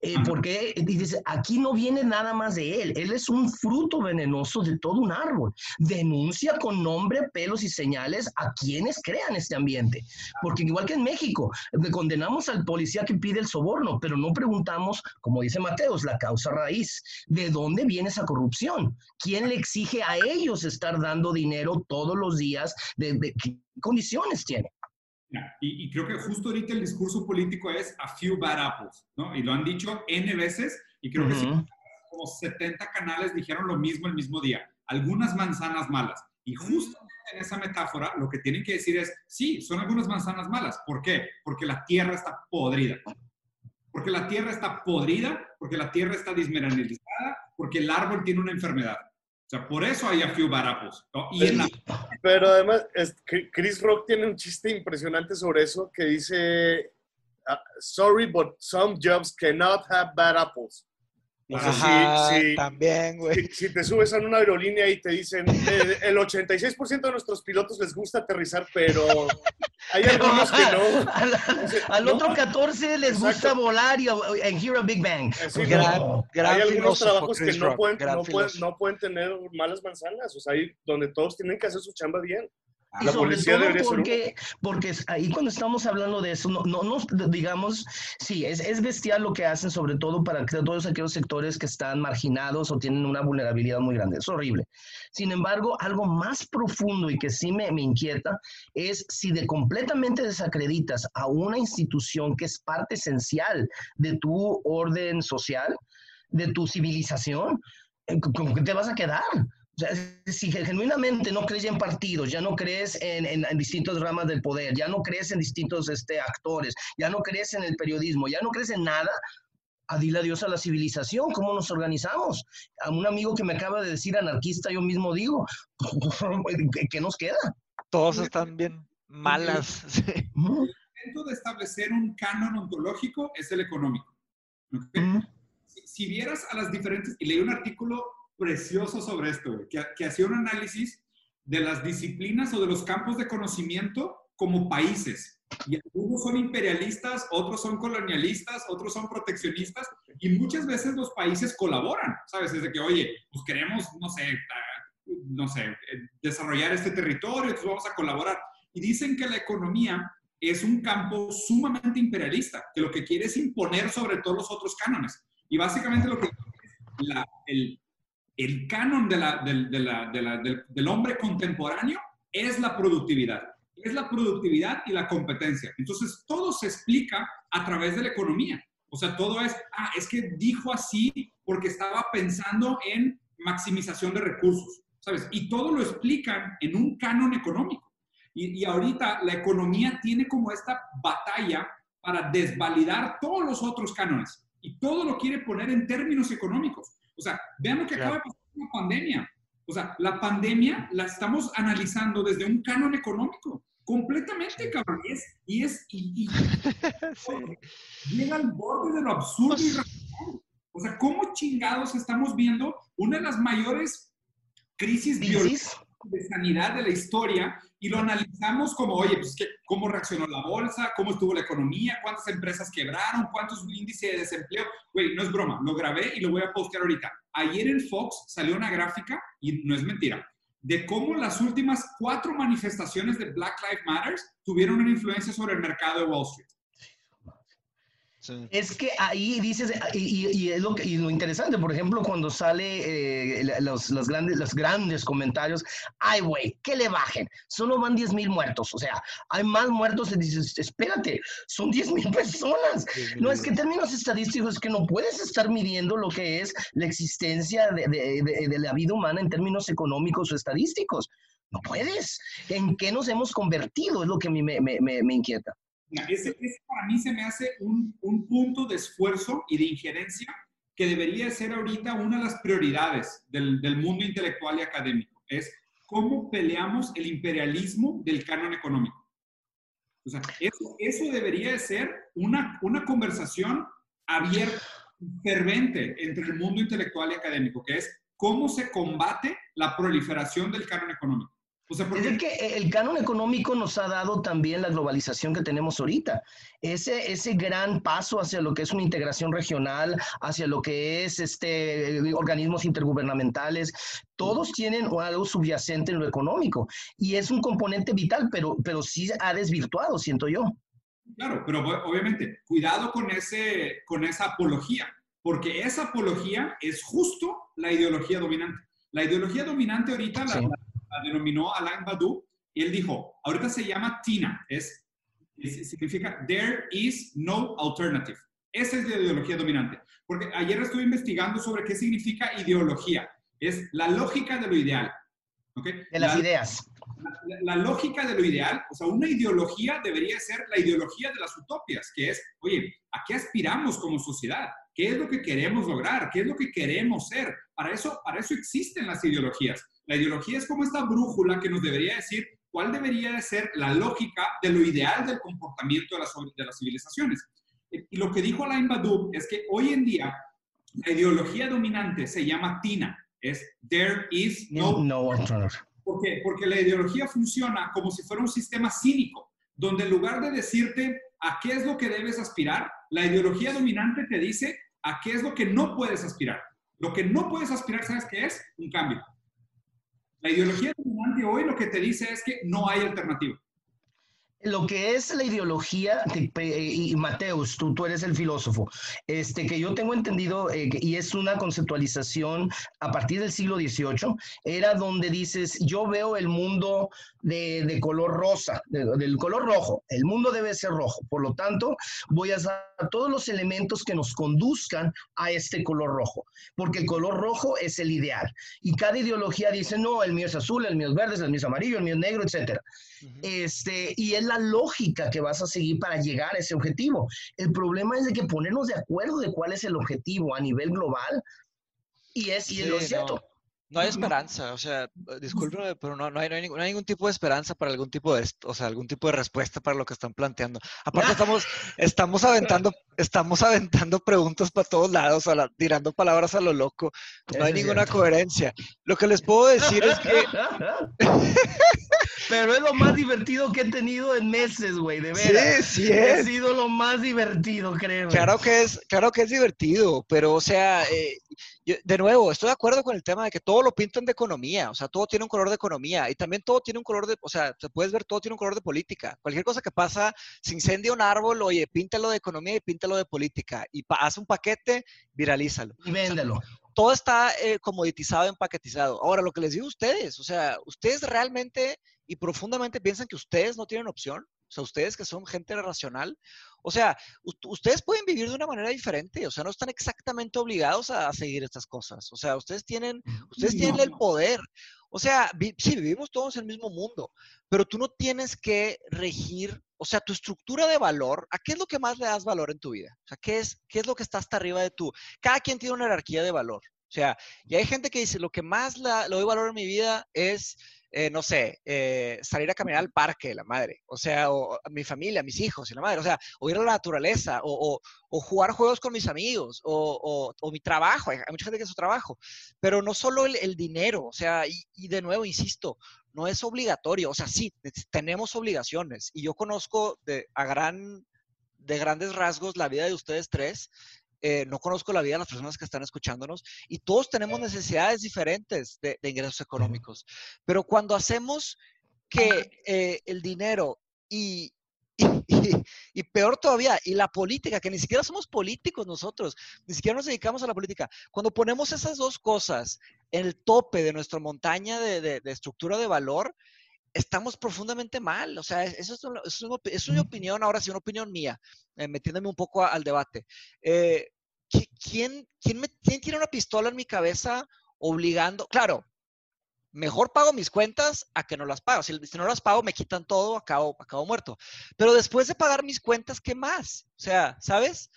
Eh, porque dices, aquí no viene nada más de él, él es un fruto venenoso de todo un árbol. Denuncia con nombre, pelos y señales a quienes crean este ambiente. Porque igual que en México, condenamos al policía que pide el soborno, pero no preguntamos, como dice Mateos, la causa raíz. ¿De dónde viene esa corrupción? ¿Quién le exige a ellos estar dando dinero todos los días? de qué condiciones tiene? Y, creo que justo ahorita el discurso político es a few bad apples, ¿no? Y lo han dicho N veces y creo que como 70 canales dijeron lo mismo el mismo día. Algunas manzanas malas. Y justo en esa metáfora lo que tienen que decir es, sí, son algunas manzanas malas. ¿Por qué? Porque la tierra está podrida. Porque la tierra está podrida, porque la tierra está dismineralizada, porque el árbol tiene una enfermedad sea, por eso hay a few barapos. Pero además, Chris Rock tiene un chiste impresionante sobre eso que dice, ah, sorry, but some jobs cannot have bad apples. También, güey. Si, te subes a una aerolínea y te dicen, eh, el 86% de nuestros pilotos les gusta aterrizar, pero hay algunos que no. <laughs> Al, otro 14 les gusta volar y en Hero Big Bang. hay algunos trabajos que no pueden, no, pueden, no pueden, tener malas manzanas, o sea, ahí donde todos tienen que hacer su chamba bien. Y la policía todo porque, porque ahí cuando estamos hablando de eso, no, no nos digamos, sí, es, es, bestial lo que hacen, sobre todo para todos aquellos sectores que están marginados o tienen una vulnerabilidad muy grande. Es horrible. Sin embargo, algo más profundo y que sí me, me inquieta es si de completamente desacreditas a una institución que es parte esencial de tu orden social, de tu civilización, ¿con qué te vas a quedar? O sea, si genuinamente no crees en partidos, ya no crees en, en, distintas ramas del poder, ya no crees en distintos este, actores, ya no crees en el periodismo, ya no crees en nada, a dile adiós a la civilización, ¿cómo nos organizamos? A un amigo que me acaba de decir anarquista, yo mismo digo, <laughs> ¿qué nos queda? Todos están bien malas. El momento de establecer un canon ontológico es el económico. si, si, vieras a las diferentes, y leí un artículo precioso sobre esto, que, que hacía un análisis de las disciplinas o de los campos de conocimiento como países. Y algunos son imperialistas, otros son colonialistas, otros son proteccionistas, y muchas veces los países colaboran, ¿sabes? Es de que, oye, pues queremos, no sé, no sé, eh, desarrollar este territorio, entonces vamos a colaborar. Y dicen que la economía es un campo sumamente imperialista, que lo que quiere es imponer sobre todos los otros cánones. Y básicamente lo que la, el, el canon de la, del, hombre contemporáneo es la productividad. Es la productividad y la competencia. Entonces, todo se explica a través de la economía. O sea, todo es, ah, es que dijo así porque estaba pensando en maximización de recursos, ¿sabes? Y todo lo explican en un canon económico. Y ahorita la economía tiene como esta batalla para desvalidar todos los otros cánones y todo lo quiere poner en términos económicos. O sea, vean lo que acaba de pasar con la pandemia. O sea, la pandemia la estamos analizando desde un canon económico, completamente, cabrón. Y es, y, <laughs> llega al borde de lo absurdo y pues O sea, ¿cómo chingados estamos viendo una de las mayores crisis de sanidad de la historia y lo analizamos como, oye, pues, ¿cómo reaccionó la bolsa? ¿Cómo estuvo la economía? ¿Cuántas empresas quebraron? ¿Cuántos índices de desempleo? Güey, no es broma, lo grabé y lo voy a postear ahorita. Ayer en Fox salió una gráfica, y no es mentira, de cómo las últimas cuatro manifestaciones de Black Lives Matter tuvieron una influencia sobre el mercado de Wall Street. Es que ahí dices, y, es lo, que, y lo interesante, por ejemplo, cuando sale eh, los, los, grandes, los grandes comentarios, ay, güey, que le bajen, solo van 10 mil muertos, o sea, hay más muertos, y dices, espérate, son 10 mil personas. <laughs> no, es que en términos estadísticos es que no puedes estar midiendo lo que es la existencia de, de, de la vida humana en términos económicos o estadísticos. No puedes. ¿En qué nos hemos convertido? Es lo que a mí me, me, me inquieta. Ese, para mí se me hace un, un, punto de esfuerzo y de injerencia que debería ser ahorita una de las prioridades del, del mundo intelectual y académico. Es cómo peleamos el imperialismo del canon económico. O sea, eso, eso debería de ser una, una conversación abierta, fervente entre el mundo intelectual y académico, que es cómo se combate la proliferación del canon económico es que el canon económico nos ha dado también la globalización que tenemos ahorita. Ese, ese gran paso hacia lo que es una integración regional, hacia lo que es este, organismos intergubernamentales, todos tienen algo subyacente en lo económico y es un componente vital, pero, pero sí ha desvirtuado, siento yo. Claro, pero obviamente, cuidado con, ese, con esa apología, porque esa apología es justo la ideología dominante. La ideología dominante ahorita, la, la denominó Alain Badu, y él dijo, ahorita se llama TINA, es, significa There is no alternative. Esa es la ideología dominante. Porque ayer estuve investigando sobre qué significa ideología. Es la lógica de lo ideal. ¿okay? De las ideas. La, la, lógica de lo ideal, o sea, una ideología debería ser la ideología de las utopias, que es, oye, ¿a qué aspiramos como sociedad? ¿Qué es lo que queremos lograr? ¿Qué es lo que queremos ser? Para eso, para eso existen las ideologías. La ideología es como esta brújula que nos debería decir cuál debería de ser la lógica de lo ideal del comportamiento de las, de las civilizaciones. Y lo que dijo Alain Badu es que hoy en día la ideología dominante se llama TINA, es There is no, no alternative. ¿Por qué? Porque la ideología funciona como si fuera un sistema cínico, donde en lugar de decirte a qué es lo que debes aspirar, la ideología dominante te dice a qué es lo que no puedes aspirar. Lo que no puedes aspirar, ¿sabes qué es? Un cambio. La ideología dominante hoy lo que te dice es que no hay alternativa. Lo que es la ideología, y Mateus, tú, tú eres el filósofo, este, que yo tengo entendido, eh, y es una conceptualización a partir del siglo XVIII, era donde dices, yo veo el mundo de, color rosa, del color rojo, el mundo debe ser rojo, por lo tanto, voy a usar todos los elementos que nos conduzcan a este color rojo, porque el color rojo es el ideal, y cada ideología dice, no, el mío es azul, el mío es verde, el mío es amarillo, el mío es negro, etc. este, y es lógica que vas a seguir para llegar a ese objetivo. El problema es de que ponernos de acuerdo de cuál es el objetivo a nivel global y es, y lo cierto. No hay esperanza, o sea, discúlpeme, pero no, no, hay, no, hay, ningún, tipo de esperanza para algún tipo de, o sea, algún tipo de respuesta para lo que están planteando. Aparte estamos, estamos aventando, estamos aventando preguntas para todos lados, a tirando palabras a lo loco. no hay ninguna coherencia. Lo que les puedo decir es que <laughs> Pero es lo más divertido que he tenido en meses, güey, de veras. Sí, sí es. Ha sido lo más divertido, creo. Claro que es, claro que es divertido, pero o sea, eh, de nuevo, estoy de acuerdo con el tema de que todo lo pintan de economía, o sea, todo tiene un color de economía y también todo tiene un color de, o sea, te puedes ver, todo tiene un color de política. Cualquier cosa que pasa, se incendia un árbol, oye, píntalo de economía y píntalo de política y haz un paquete, viralízalo. Y véndelo todo está eh, comoditizado, empaquetizado. Ahora, lo que les digo a ustedes, o sea, ustedes realmente y profundamente piensan que ustedes no tienen opción. O sea, ustedes que son gente racional, o sea, ustedes pueden vivir de una manera diferente, o sea, no están exactamente obligados a, seguir estas cosas. O sea, ustedes tienen, ustedes tienen el poder. O sea, sí, vivimos todos en el mismo mundo, pero tú no tienes que regir, o sea, tu estructura de valor, ¿a qué es lo que más le das valor en tu vida? O sea, ¿qué es, qué es lo que está hasta arriba de tú? Cada quien tiene una jerarquía de valor. O sea, y hay gente que dice, lo que más le doy valor en mi vida es eh, no sé, eh, salir a caminar al parque, la madre, o sea, o, mi familia, mis hijos y la madre, o sea, o ir a la naturaleza, o, jugar juegos con mis amigos, o, mi trabajo, hay, mucha gente que es su trabajo, pero no solo el, dinero, o sea, y, de nuevo, insisto, no es obligatorio, o sea, sí, tenemos obligaciones, y yo conozco de, a gran, de grandes rasgos la vida de ustedes tres, eh, no conozco la vida de las personas que están escuchándonos y todos tenemos necesidades diferentes de, ingresos económicos. Pero cuando hacemos que eh, el dinero <laughs> y, y, peor todavía, y la política, que ni siquiera somos políticos nosotros, ni siquiera nos dedicamos a la política. Cuando ponemos esas dos cosas en el tope de nuestra montaña de, estructura de valor, estamos profundamente mal. O sea, eso es, eso es, una, opinión, ahora sí, una opinión mía, eh, metiéndome un poco al debate. Eh, ¿quién, quién, me, ¿Quién tiene una pistola en mi cabeza obligando? Claro, mejor pago mis cuentas a que no las pago. Si, no las pago, me quitan todo, acabo, acabo muerto. Pero después de pagar mis cuentas, ¿qué más? O sea, ¿sabes?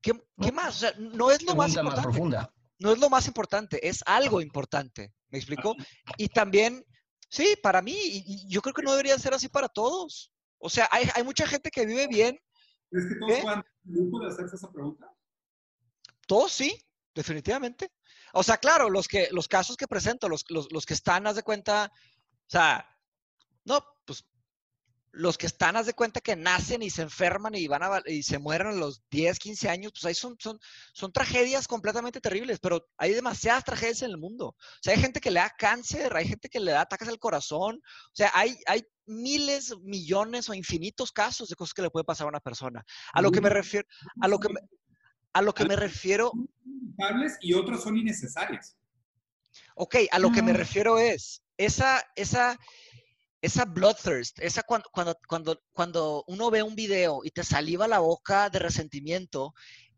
¿Qué, qué más? O sea, no es lo más importante. profunda. No es lo más importante, es algo importante. ¿Me explico? Y también Sí, para mí, y, yo creo que no debería ser así para todos. O sea, hay, hay mucha gente que vive bien. ¿Es que todos puedan de hacerse esa pregunta? Todos sí, definitivamente. O sea, claro, los, que, los casos que presento, los, los, los que están, haz de cuenta, o sea, no, los que están, haz de cuenta que nacen y se enferman y van a, y se mueren a los 10, 15 años, pues ahí son, son, son tragedias completamente terribles, pero hay demasiadas tragedias en el mundo. O sea, hay gente que le da cáncer, hay gente que le da ataques al corazón, o sea, hay, hay miles, millones o infinitos casos de cosas que le puede pasar a una persona. A lo que me refiero, a lo que me, a lo que me refiero... Y otras son innecesarias. Ok, a lo que me refiero es, esa, esa, esa bloodthirst, esa cuando, cuando, cuando, cuando uno ve un video y te saliva la boca de resentimiento,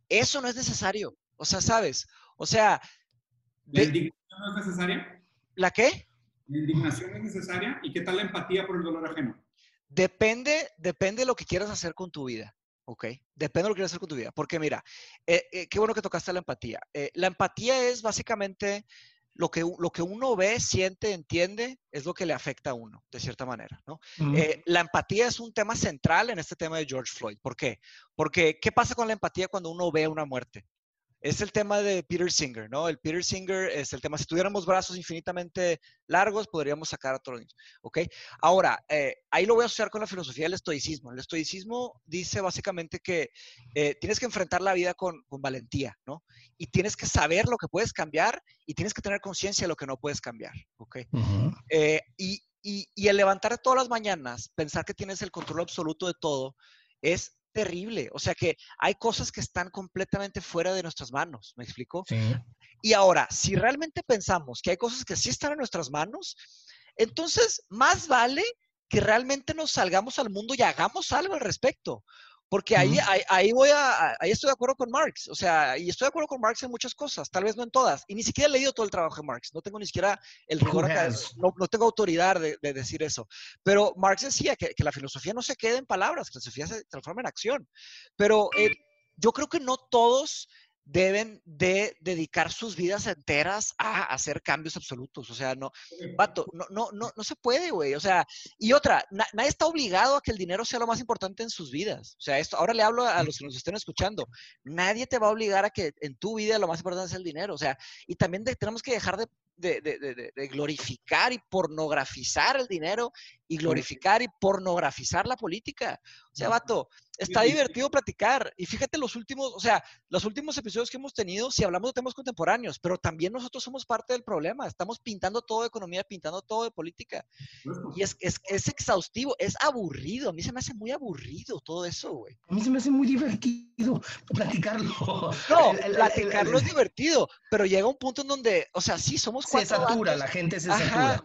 eso no es necesario. O sea, ¿sabes? O sea... ¿La indignación no es necesaria? ¿La qué? La indignación es necesaria. ¿Y qué tal la empatía por el dolor ajeno? Depende, depende de lo que quieras hacer con tu vida. ¿ok? Depende de lo que quieras hacer con tu vida. Porque mira, eh, eh, qué bueno que tocaste la empatía. Eh, la empatía es básicamente lo que, lo que uno ve, siente, entiende, es lo que le afecta a uno, de cierta manera, ¿no? Eh, la empatía es un tema central en este tema de George Floyd. ¿Por qué? Porque, ¿qué pasa con la empatía cuando uno ve una muerte? Es el tema de Peter Singer, ¿no? El Peter Singer es el tema, si tuviéramos brazos infinitamente largos, podríamos sacar a todos los niños, ¿ok? Ahora, eh, ahí lo voy a asociar con la filosofía del estoicismo. El estoicismo dice básicamente que eh, tienes que enfrentar la vida con, valentía, ¿no? Y tienes que saber lo que puedes cambiar y tienes que tener conciencia de lo que no puedes cambiar, ¿ok? Eh, y, y, y el levantar todas las mañanas, pensar que tienes el control absoluto de todo, es terrible. O sea que hay cosas que están completamente fuera de nuestras manos, ¿me explico? Sí. Y ahora, si realmente pensamos que hay cosas que sí están en nuestras manos, entonces más vale que realmente nos salgamos al mundo y hagamos algo al respecto. Porque ahí, ahí, voy a, ahí estoy de acuerdo con Marx, o sea, y estoy de acuerdo con Marx en muchas cosas, tal vez no en todas, y ni siquiera he leído todo el trabajo de Marx, no tengo ni siquiera el rigor no, no, tengo autoridad de, decir eso, pero Marx decía que, que, la filosofía no se queda en palabras, que la filosofía se transforma en acción, pero eh, yo creo que no todos deben de dedicar sus vidas enteras a hacer cambios absolutos. O sea, no, vato, no, no, no, no se puede, güey. O sea, y otra, nadie está obligado a que el dinero sea lo más importante en sus vidas. O sea, esto, ahora le hablo a los que nos estén escuchando. Nadie te va a obligar a que en tu vida lo más importante es el dinero. O sea, y también tenemos que dejar de, de, de, de, glorificar y pornografizar el dinero y glorificar y pornografizar la política. O sea, vato, está divertido platicar. Y fíjate los últimos, o sea, los últimos episodios que hemos tenido, si hablamos de temas contemporáneos, pero también nosotros somos parte del problema. Estamos pintando todo de economía, pintando todo de política. Y es, es, es exhaustivo, es aburrido. A mí se me hace muy aburrido todo eso, güey. A mí se me hace muy divertido platicarlo. No, platicarlo es divertido, pero llega un punto en donde, o sea, sí, somos cuatro. Se satura, la gente se satura.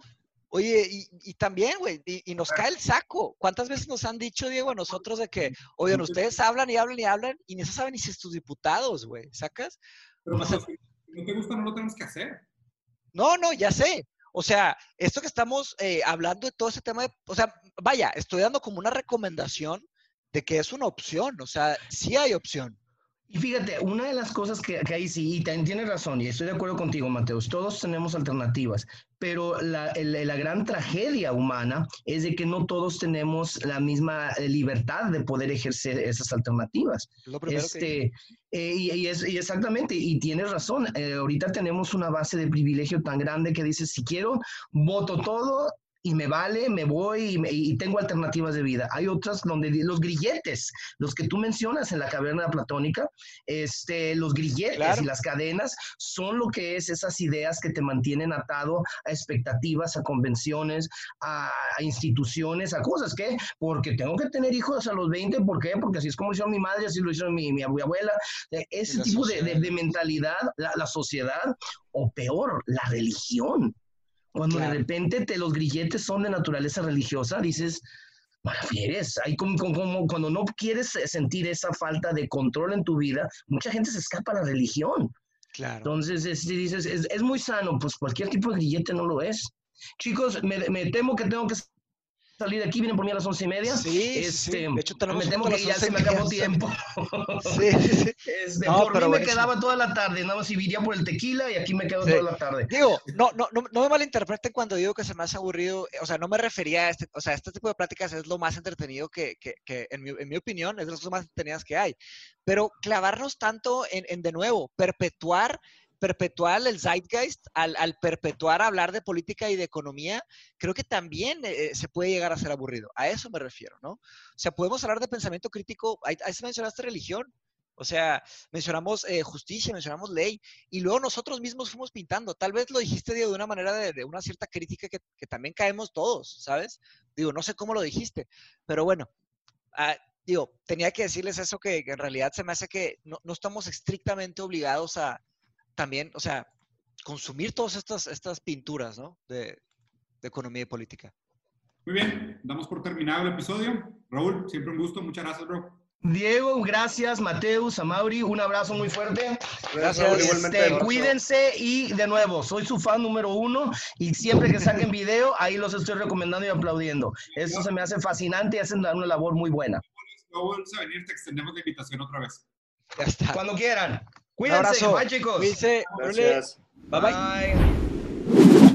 Oye, y, también, güey, y, nos cae el saco. ¿Cuántas veces nos han dicho, Diego, a nosotros de que, oigan, ustedes hablan y hablan y hablan y ni se saben ni si es tus diputados, güey, ¿sacas? Pero si no te gusta, no lo tenemos que hacer. No, no, ya sé. O sea, esto que estamos eh, hablando de todo ese tema, de, o sea, vaya, estoy dando como una recomendación de que es una opción, o sea, sí hay opción. Y fíjate, una de las cosas que, que ahí sí, y también tienes razón, y estoy de acuerdo contigo, Mateus, todos tenemos alternativas, pero la, la, gran tragedia humana es de que no todos tenemos la misma eh, libertad de poder ejercer esas alternativas. este, eh, y, es, y, exactamente, y tienes razón, eh, ahorita tenemos una base de privilegio tan grande que dices, si quiero, voto todo y me vale, me voy y, tengo alternativas de vida. Hay otras donde los grilletes, los que tú mencionas en la caverna platónica, este, los grilletes y las cadenas son lo que es esas ideas que te mantienen atado a expectativas, a convenciones, a, instituciones, a cosas que, porque tengo que tener hijos a los 20, ¿por qué? Porque así es como hizo mi madre, así lo hizo mi, mi abuela. Eh, ese tipo de, de, mentalidad, la, la sociedad, o peor, la religión cuando de repente te, los grilletes son de naturaleza religiosa, dices, Fieres, hay como, como, cuando no quieres sentir esa falta de control en tu vida, mucha gente se escapa a la religión. Claro. Entonces, si dices, es, es, muy sano, pues cualquier tipo de grillete no lo es. Chicos, me, me temo que tengo que salir de aquí, vienen por mí a las once y media. Sí, este, De hecho, me temo que ya se me acabó tiempo. <laughs> sí, sí. Este, no, por pero mí me quedaba toda la tarde, nada más iría por el tequila y aquí me quedo toda la tarde. Digo, no, no, no, no me malinterpreten cuando digo que se me hace aburrido, o sea, no me refería a este, o sea, este tipo de pláticas es lo más entretenido que, que, que en, mi, en, mi, opinión, es de las cosas más entretenidas que hay. Pero clavarnos tanto en, en de nuevo, perpetuar perpetuar el zeitgeist, al, perpetuar hablar de política y de economía, creo que también eh, se puede llegar a ser aburrido. A eso me refiero, ¿no? O sea, podemos hablar de pensamiento crítico, ahí, se mencionaste religión, o sea, mencionamos eh, justicia, mencionamos ley, y luego nosotros mismos fuimos pintando. Tal vez lo dijiste, Diego, de una manera de, una cierta crítica que, también caemos todos, ¿sabes? Digo, no sé cómo lo dijiste, pero bueno, ah, digo, tenía que decirles eso que, en realidad se me hace que no, no estamos estrictamente obligados a, también, o sea, consumir todas estas, estas pinturas, ¿no? De, economía y política. Muy bien, damos por terminado el episodio. Raúl, siempre un gusto, muchas gracias, bro. Diego, gracias, Mateus, Amauri, un abrazo muy fuerte. Gracias, este, Cuídense y de nuevo, soy su fan número uno y siempre que saquen video, ahí los estoy recomendando y aplaudiendo. Eso se me hace fascinante y hacen una labor muy buena. No vuelves a venir, te extendemos la invitación otra vez. Ya está. Cuando quieran. Cuídense, bye chicos. Cuídense. Gracias. bye. bye.